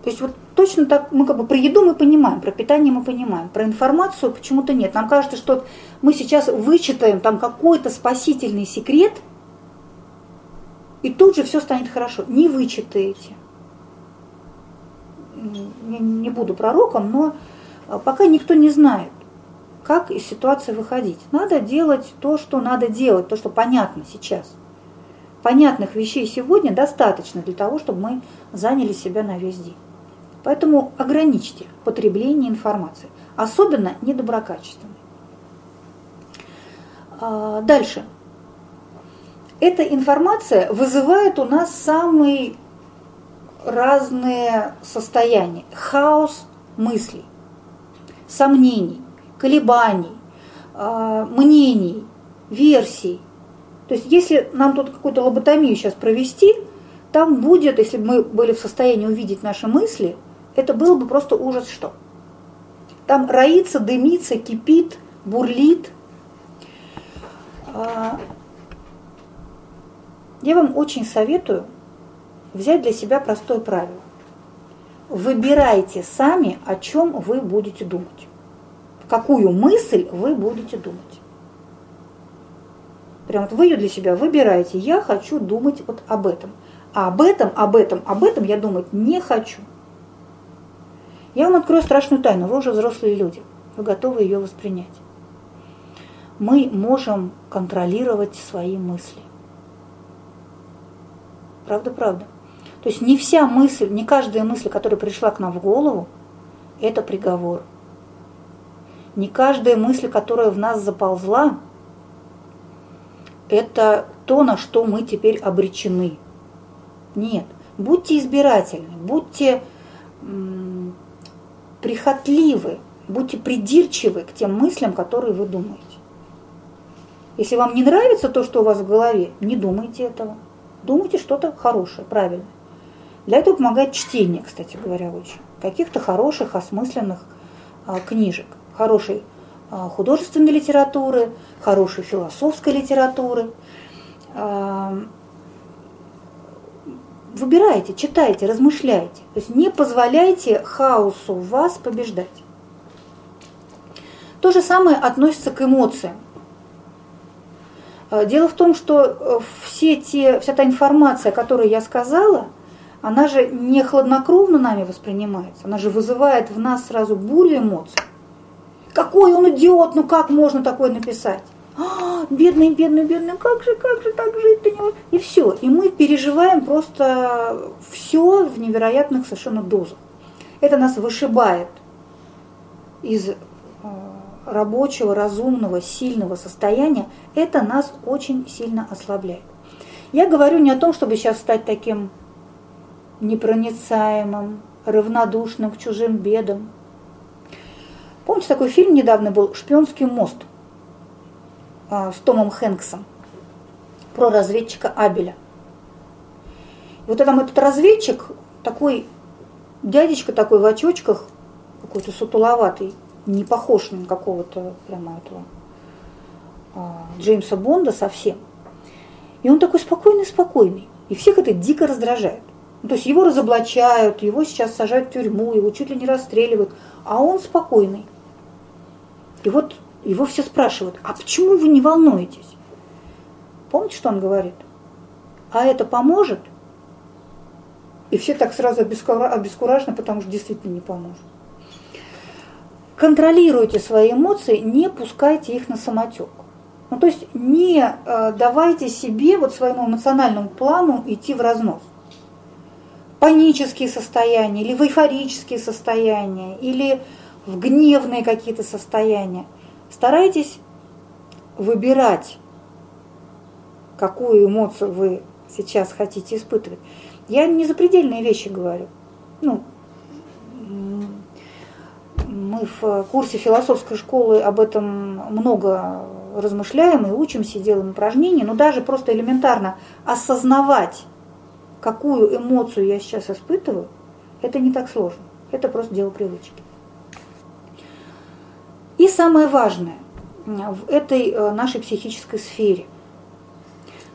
То есть вот точно так, мы как бы про еду мы понимаем, про питание мы понимаем, про информацию почему-то нет. Нам кажется, что мы сейчас вычитаем там какой-то спасительный секрет, и тут же все станет хорошо. Не вычитаете. Не, буду пророком, но а, пока никто не знает, как из ситуации выходить. Надо делать то, что надо делать, то, что понятно сейчас. Понятных вещей сегодня достаточно для того, чтобы мы заняли себя на весь день. Поэтому ограничьте потребление информации, особенно недоброкачественной. А, дальше. Эта информация вызывает у нас самые разные состояния. Хаос мыслей, сомнений, колебаний, а, мнений, версий. То есть если нам тут какую-то лоботомию сейчас провести, там будет, если бы мы были в состоянии увидеть наши мысли, это было бы просто ужас что. Там роится, дымится, кипит, бурлит. А, я вам очень советую взять для себя простое правило. Выбирайте сами, о чем вы будете думать. Какую мысль вы будете думать. Прям вот вы ее для себя выбираете. Я хочу думать вот об этом. А об этом, об этом, об этом я думать не хочу. Я вам открою страшную тайну. Вы уже взрослые люди. Вы готовы ее воспринять. Мы можем контролировать свои мысли. Правда, правда. То есть не вся мысль, не каждая мысль, которая пришла к нам в голову, это приговор. Не каждая мысль, которая в нас заползла, это то, на что мы теперь обречены. Нет. Будьте избирательны, будьте прихотливы, будьте придирчивы к тем мыслям, которые вы думаете. Если вам не нравится то, что у вас в голове, не думайте этого. Думайте что-то хорошее, правильное. Для этого помогает чтение, кстати говоря, очень. Каких-то хороших, осмысленных а, книжек. Хорошей а, художественной литературы, хорошей философской литературы. А, выбирайте, читайте, размышляйте. То есть не позволяйте хаосу вас побеждать. То же самое относится к эмоциям. Дело в том, что э, все те, вся та информация, которую я сказала, она же не хладнокровно нами воспринимается, она же вызывает в нас сразу бурю эмоций. Какой он идиот, ну как можно такое написать? А, бедный, бедный, бедный, как же, как же так жить-то не? И все. И мы переживаем просто все в невероятных совершенно дозах. Это нас вышибает из э, рабочего, разумного, сильного состояния. Это нас очень сильно ослабляет. Я говорю не о том, чтобы сейчас стать таким непроницаемым, равнодушным к чужим бедам. Помните, такой фильм недавно был «Шпионский мост» а, с Томом Хэнксом про разведчика Абеля. И вот там этот разведчик, такой дядечка такой в очочках, какой-то сутуловатый, не похож на какого-то прямо этого а, Джеймса Бонда совсем. И он такой спокойный-спокойный. И всех это дико раздражает. Ну, то есть его разоблачают, его сейчас сажают в тюрьму, его чуть ли не расстреливают, а он спокойный. И вот его все спрашивают, а почему вы не волнуетесь? Помните, что он говорит? А это поможет? И все так сразу обескуражены, потому что действительно не поможет. Контролируйте свои эмоции, не пускайте их на самотек. Ну, то есть не э, давайте себе, вот своему эмоциональному плану идти в разнос панические состояния, или в эйфорические состояния, или в гневные какие-то состояния. Старайтесь выбирать, какую эмоцию вы сейчас хотите испытывать. Я не запредельные вещи говорю. Ну, мы в курсе философской школы об этом много размышляем и учимся, делаем упражнения, но даже просто элементарно осознавать какую эмоцию я сейчас испытываю, это не так сложно. Это просто дело привычки. И самое важное в этой э, нашей психической сфере.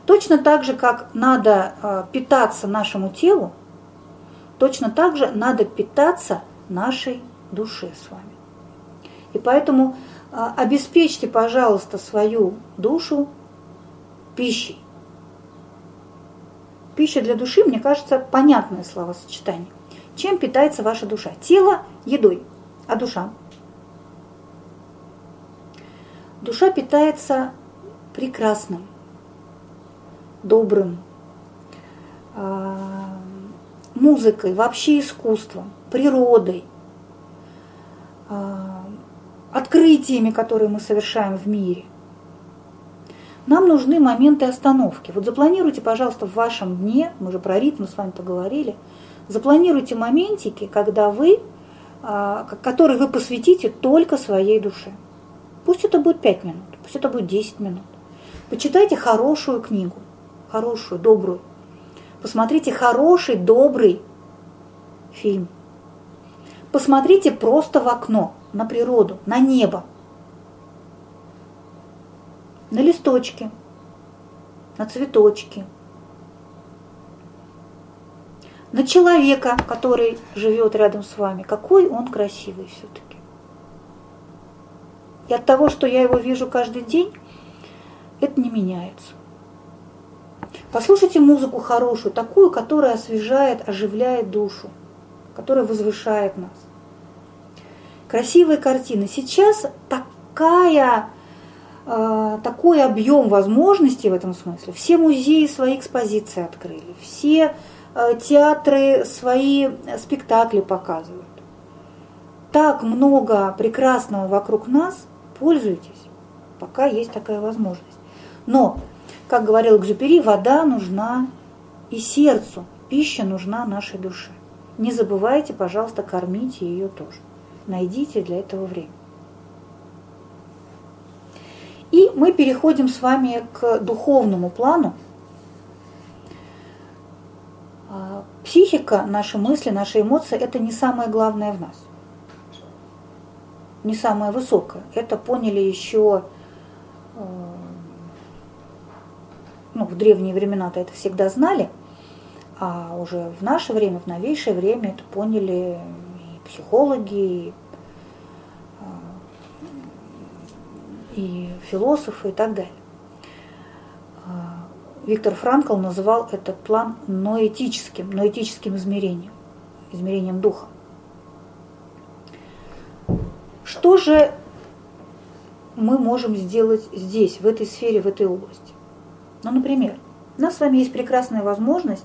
Точно так же, как надо э, питаться нашему телу, точно так же надо питаться нашей душе с вами. И поэтому э, обеспечьте, пожалуйста, свою душу пищей. Пища для души, мне кажется, понятное словосочетание. Чем питается ваша душа? Тело – едой, а душа? Душа питается прекрасным, добрым, а, музыкой, вообще искусством, природой, а, открытиями, которые мы совершаем в мире. Нам нужны моменты остановки. Вот запланируйте, пожалуйста, в вашем дне, мы же про ритм с вами поговорили, запланируйте моментики, когда вы, а, которые вы посвятите только своей душе. Пусть это будет 5 минут, пусть это будет 10 минут. Почитайте хорошую книгу, хорошую, добрую. Посмотрите хороший, добрый фильм. Посмотрите просто в окно, на природу, на небо на листочки, на цветочки, на человека, который живет рядом с вами. Какой он красивый все-таки. От того, что я его вижу каждый день, это не меняется. Послушайте музыку хорошую, такую, которая освежает, оживляет душу, которая возвышает нас. Красивые картины. Сейчас такая, э, такой объем возможностей в этом смысле. Все музеи свои экспозиции открыли, все э, театры свои спектакли показывают. Так много прекрасного вокруг нас, пользуйтесь, пока есть такая возможность. Но как говорил Экзюпери, вода нужна и сердцу, пища нужна нашей душе. Не забывайте, пожалуйста, кормите ее тоже. Найдите для этого время. И мы переходим с вами к духовному плану. А, психика, наши мысли, наши эмоции – это не самое главное в нас. Не самое высокое. Это поняли еще э, ну, в древние времена-то это всегда знали, а уже в наше время, в новейшее время это поняли и психологи, и, а, и философы и так далее. А, Виктор Франкл называл этот план ноэтическим, ноэтическим измерением, измерением духа. Что же мы можем сделать здесь, в этой сфере, в этой области? Ну, например, у нас с вами есть прекрасная возможность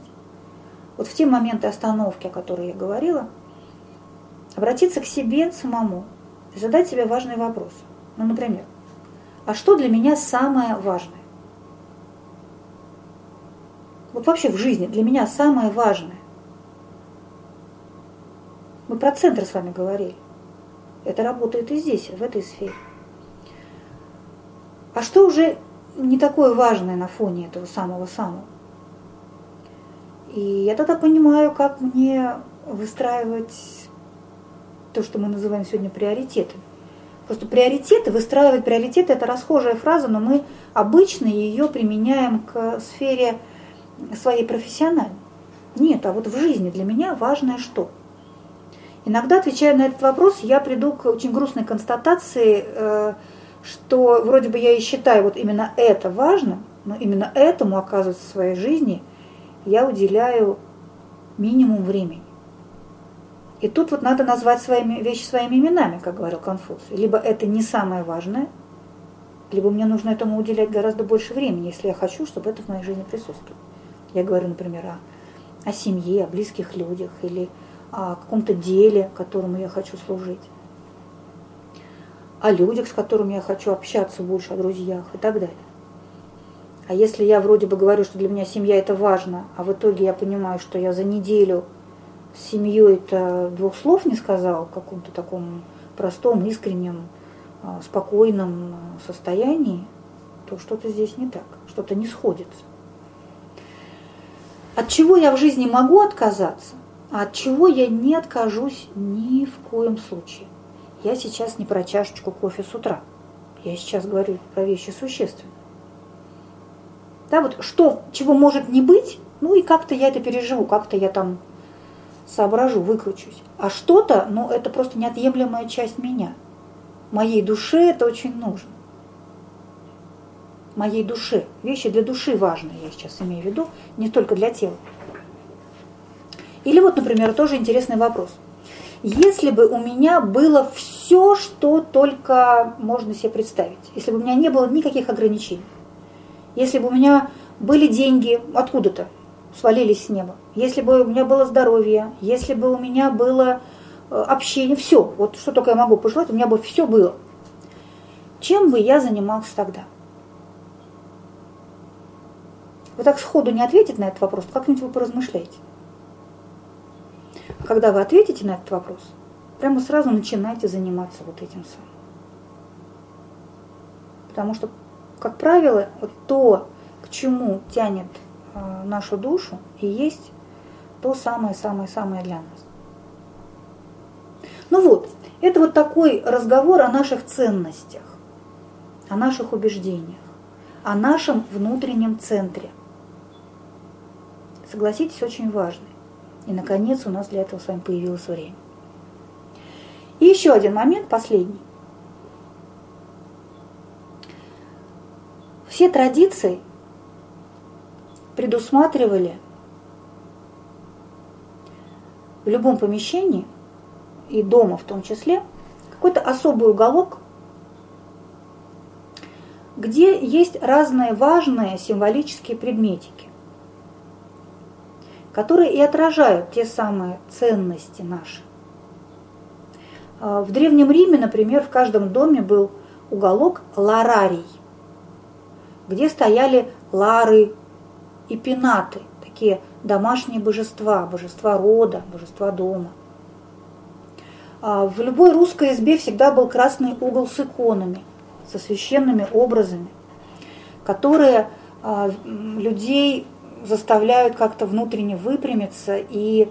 вот в те моменты остановки, о которых я говорила, обратиться к себе самому задать себе важный вопрос. Ну, например, а что для меня самое важное? Вот вообще в жизни для меня самое важное. Мы про центр с вами говорили. Это работает и здесь, в этой сфере. А что уже не такое важное на фоне этого самого-самого. И я тогда понимаю, как мне выстраивать то, что мы называем сегодня приоритетами. Просто приоритеты, выстраивать приоритеты – это расхожая фраза, но мы обычно ее применяем к сфере своей профессиональной. Нет, а вот в жизни для меня важное что? Иногда, отвечая на этот вопрос, я приду к очень грустной констатации э, – что вроде бы я и считаю вот именно это важным, но именно этому, оказывается, в своей жизни я уделяю минимум времени. И тут вот надо назвать своими, вещи своими именами, как говорил Конфуций. Либо это не самое важное, либо мне нужно этому уделять гораздо больше времени, если я хочу, чтобы это в моей жизни присутствовало. Я говорю, например, о, о семье, о близких людях или о каком-то деле, которому я хочу служить о людях, с которыми я хочу общаться больше, о друзьях и так далее. А если я вроде бы говорю, что для меня семья это важно, а в итоге я понимаю, что я за неделю с семьей это двух слов не сказал в каком-то таком простом, искреннем, а, спокойном состоянии, то что-то здесь не так, что-то не сходится. От чего я в жизни могу отказаться, а от чего я не откажусь ни в коем случае. Я сейчас не про чашечку кофе с утра. Я сейчас говорю про вещи существенные. Да, вот что, чего может не быть, ну и как-то я это переживу, как-то я там соображу, выкручусь. А что-то, ну это просто неотъемлемая часть меня. Моей душе это очень нужно. Моей душе. Вещи для души важные, я сейчас имею в виду, не только для тела. Или вот, например, тоже интересный вопрос – если бы у меня было все, что только можно себе представить, если бы у меня не было никаких ограничений, если бы у меня были деньги откуда-то, свалились с неба, если бы у меня было здоровье, если бы у меня было э, общение, все, вот что только я могу пожелать, у меня бы все было. Чем бы я занимался тогда? Вы так сходу не ответите на этот вопрос, как-нибудь вы поразмышляете когда вы ответите на этот вопрос, прямо сразу начинайте заниматься вот этим самым. Потому что, как правило, вот то, к чему тянет э, нашу душу, и есть то самое-самое-самое для нас. Ну вот, это вот такой разговор о наших ценностях, о наших убеждениях, о нашем внутреннем центре. Согласитесь, очень важный. И, наконец, у нас для этого с вами появилось время. И еще один момент, последний. Все традиции предусматривали в любом помещении, и дома в том числе, какой-то особый уголок, где есть разные важные символические предметики, которые и отражают те самые ценности наши. А, в Древнем Риме, например, в каждом доме был уголок ларарий, где стояли лары и пенаты, такие домашние божества, божества рода, божества дома. А в любой русской избе всегда был красный угол с иконами, со священными образами, которые а, людей заставляют как-то внутренне выпрямиться и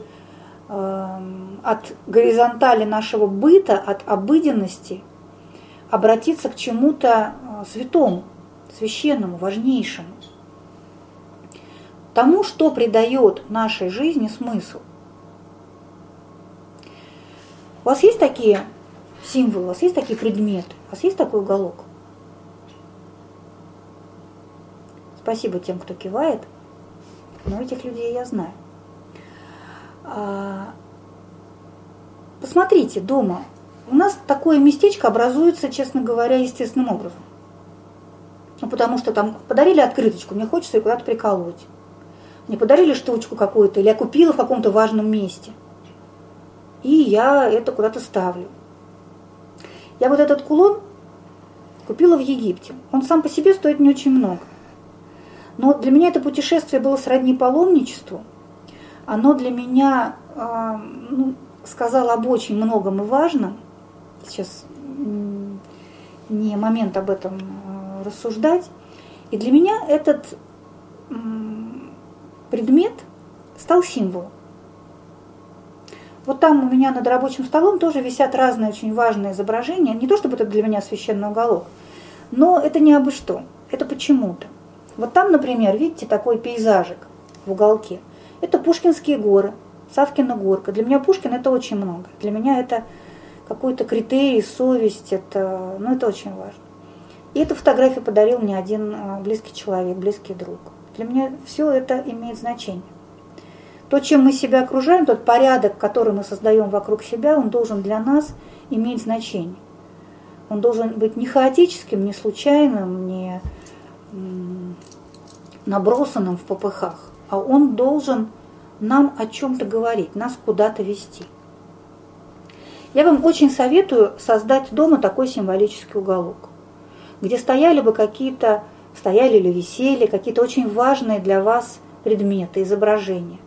Эм, от горизонтали нашего быта, от обыденности обратиться к чему-то э, святому, священному, важнейшему. Тому, что придает нашей жизни смысл. У вас есть такие символы, у вас есть такие предметы, у вас есть такой уголок? Спасибо тем, кто кивает, но этих людей я знаю. А, посмотрите дома, у нас такое местечко образуется, честно говоря, естественным образом. Ну, потому что там подарили открыточку, мне хочется ее куда-то приколоть. Мне подарили штучку какую-то, или я купила в каком-то важном месте. И я это куда-то ставлю. Я вот этот кулон купила в Египте. Он сам по себе стоит не очень много. Но для меня это путешествие было сродни паломничеству – оно для меня э, ну, сказало об очень многом и важном. Сейчас не момент об этом э, рассуждать. И для меня этот предмет стал символом. Вот там у меня над рабочим столом тоже висят разные очень важные изображения. Не то чтобы это для меня священный уголок, но это не абы что. Это почему-то. Вот там, например, видите, такой пейзажик в уголке – это Пушкинские горы, Савкина горка. Для меня Пушкин это очень много. Для меня это какой-то критерий, совесть, это, ну, это очень важно. И эту фотографию подарил мне один а, близкий человек, близкий друг. Для меня все это имеет значение. То, чем мы себя окружаем, тот порядок, который мы создаем вокруг себя, он должен для нас иметь значение. Он должен быть не хаотическим, не случайным, не набросанным в попыхах а он должен нам о чем-то говорить, нас куда-то вести. Я вам очень советую создать дома такой символический уголок, где стояли бы какие-то, стояли или висели какие-то очень важные для вас предметы, изображения.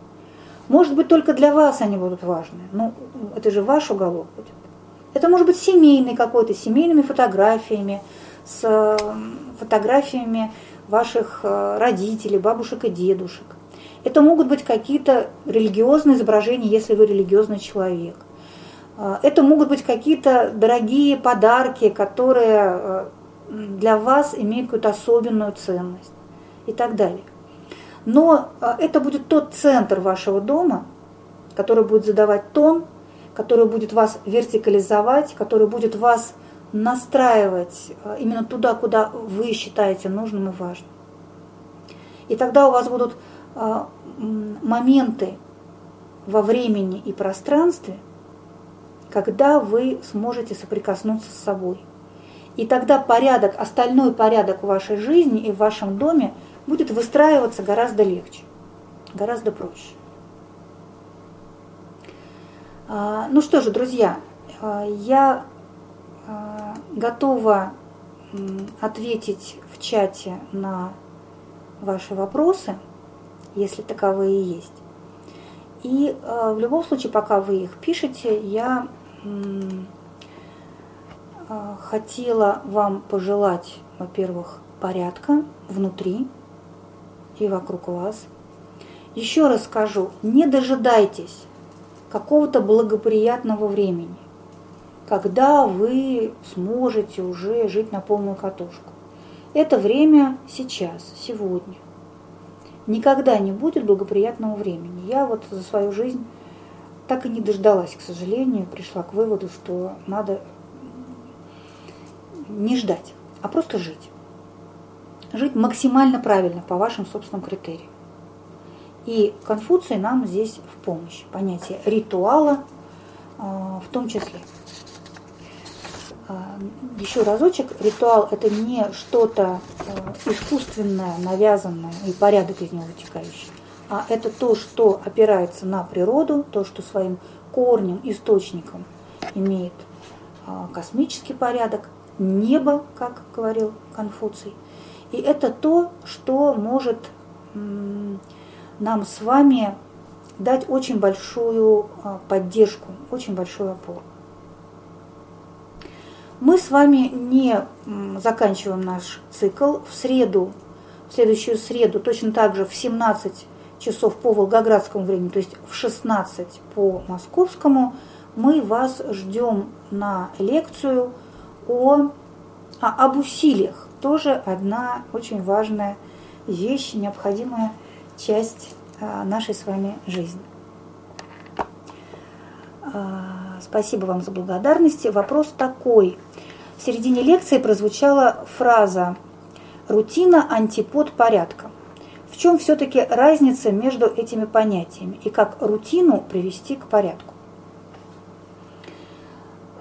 Может быть, только для вас они будут важны. Ну, это же ваш уголок будет. Это может быть семейный какой-то, семейными фотографиями, с фотографиями ваших э, родителей, бабушек и дедушек. Это могут быть какие-то религиозные изображения, если вы религиозный человек. А, это могут быть какие-то дорогие подарки, которые а, для вас имеют какую-то особенную ценность и так далее. Но это будет тот центр вашего дома, который будет задавать тон, который будет вас вертикализовать, который будет вас настраивать именно туда, куда вы считаете нужным и важным. И тогда у вас будут а, моменты во времени и пространстве, когда вы сможете соприкоснуться с собой. И тогда порядок, остальной порядок в вашей жизни и в вашем доме будет выстраиваться гораздо легче, гораздо проще. А, ну что же, друзья, а, я готова ответить в чате на ваши вопросы – если таковые есть. И э, в любом случае, пока вы их пишете, я э, хотела вам пожелать, во-первых, порядка внутри и вокруг вас. Еще раз скажу, не дожидайтесь какого-то благоприятного времени, когда вы сможете уже жить на полную катушку. Это время сейчас, сегодня – никогда не будет благоприятного времени. Я вот за свою жизнь так и не дождалась, к сожалению, пришла к выводу, что надо не ждать, а просто жить. Жить максимально правильно по вашим собственным критериям. И Конфуций нам здесь в помощь. Понятие ритуала в том числе. Еще разочек, ритуал это не что-то искусственное, навязанное и порядок из него вытекающий, а это то, что опирается на природу, то, что своим корнем, источником имеет космический порядок, небо, как говорил Конфуций. И это то, что может нам с вами дать очень большую а, поддержку, очень большую опору. Мы с вами не заканчиваем наш цикл. В среду, в следующую среду, точно так же в 17 часов по волгоградскому времени, то есть в 16 по московскому, мы вас ждем на лекцию о, а, об усилиях. Тоже одна очень важная вещь, необходимая часть а, нашей с вами жизни. Спасибо вам за благодарности. Вопрос такой. В середине лекции прозвучала фраза «рутина – антипод порядка». В чем все-таки разница между этими понятиями и как рутину привести к порядку?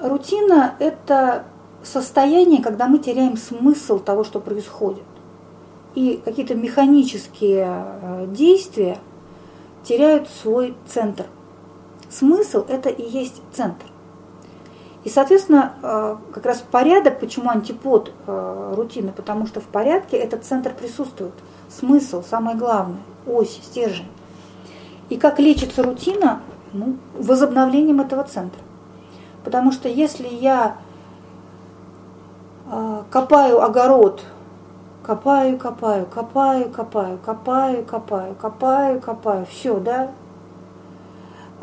Рутина – это состояние, когда мы теряем смысл того, что происходит. И какие-то механические э, действия теряют свой центр. Смысл – это и есть центр. И, соответственно, э, как раз порядок, почему антипод э, рутины, потому что в порядке этот центр присутствует. Смысл, самое главное, ось, стержень. И как лечится рутина? Ну, возобновлением этого центра. Потому что если я а, копаю огород, копаю, копаю, копаю, копаю, копаю, копаю, копаю, копаю, все, да?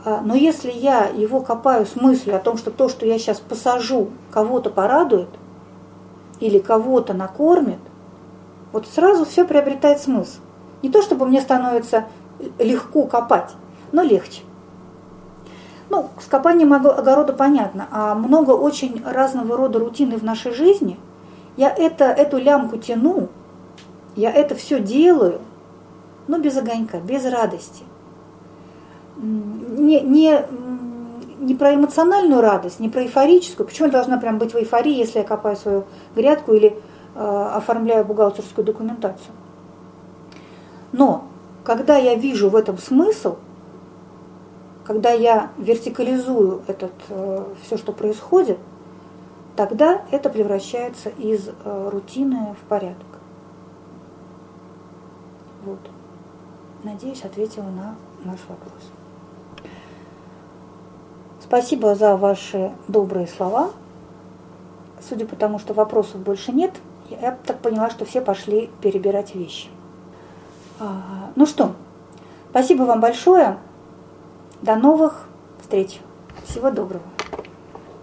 А, но если я его копаю с мыслью о том, что то, что я сейчас посажу, кого-то порадует или кого-то накормит, вот сразу все приобретает смысл. Не то, чтобы мне становится легко копать, но легче. Ну, с копанием огорода понятно, а много очень разного рода рутины в нашей жизни. Я это, эту лямку тяну, я это все делаю, но без огонька, без радости. Не, не, не про эмоциональную радость, не про эйфорическую. Почему я должна прям быть в эйфории, если я копаю свою грядку или э, оформляю бухгалтерскую документацию? Но когда я вижу в этом смысл, когда я вертикализую этот, э, все, что происходит, тогда это превращается из э, рутины в порядок. Вот. Надеюсь, ответила на наш вопрос. Спасибо за ваши добрые слова. Судя по тому, что вопросов больше нет, я так поняла, что все пошли перебирать вещи. А, ну что, спасибо вам большое. До новых встреч. Всего доброго.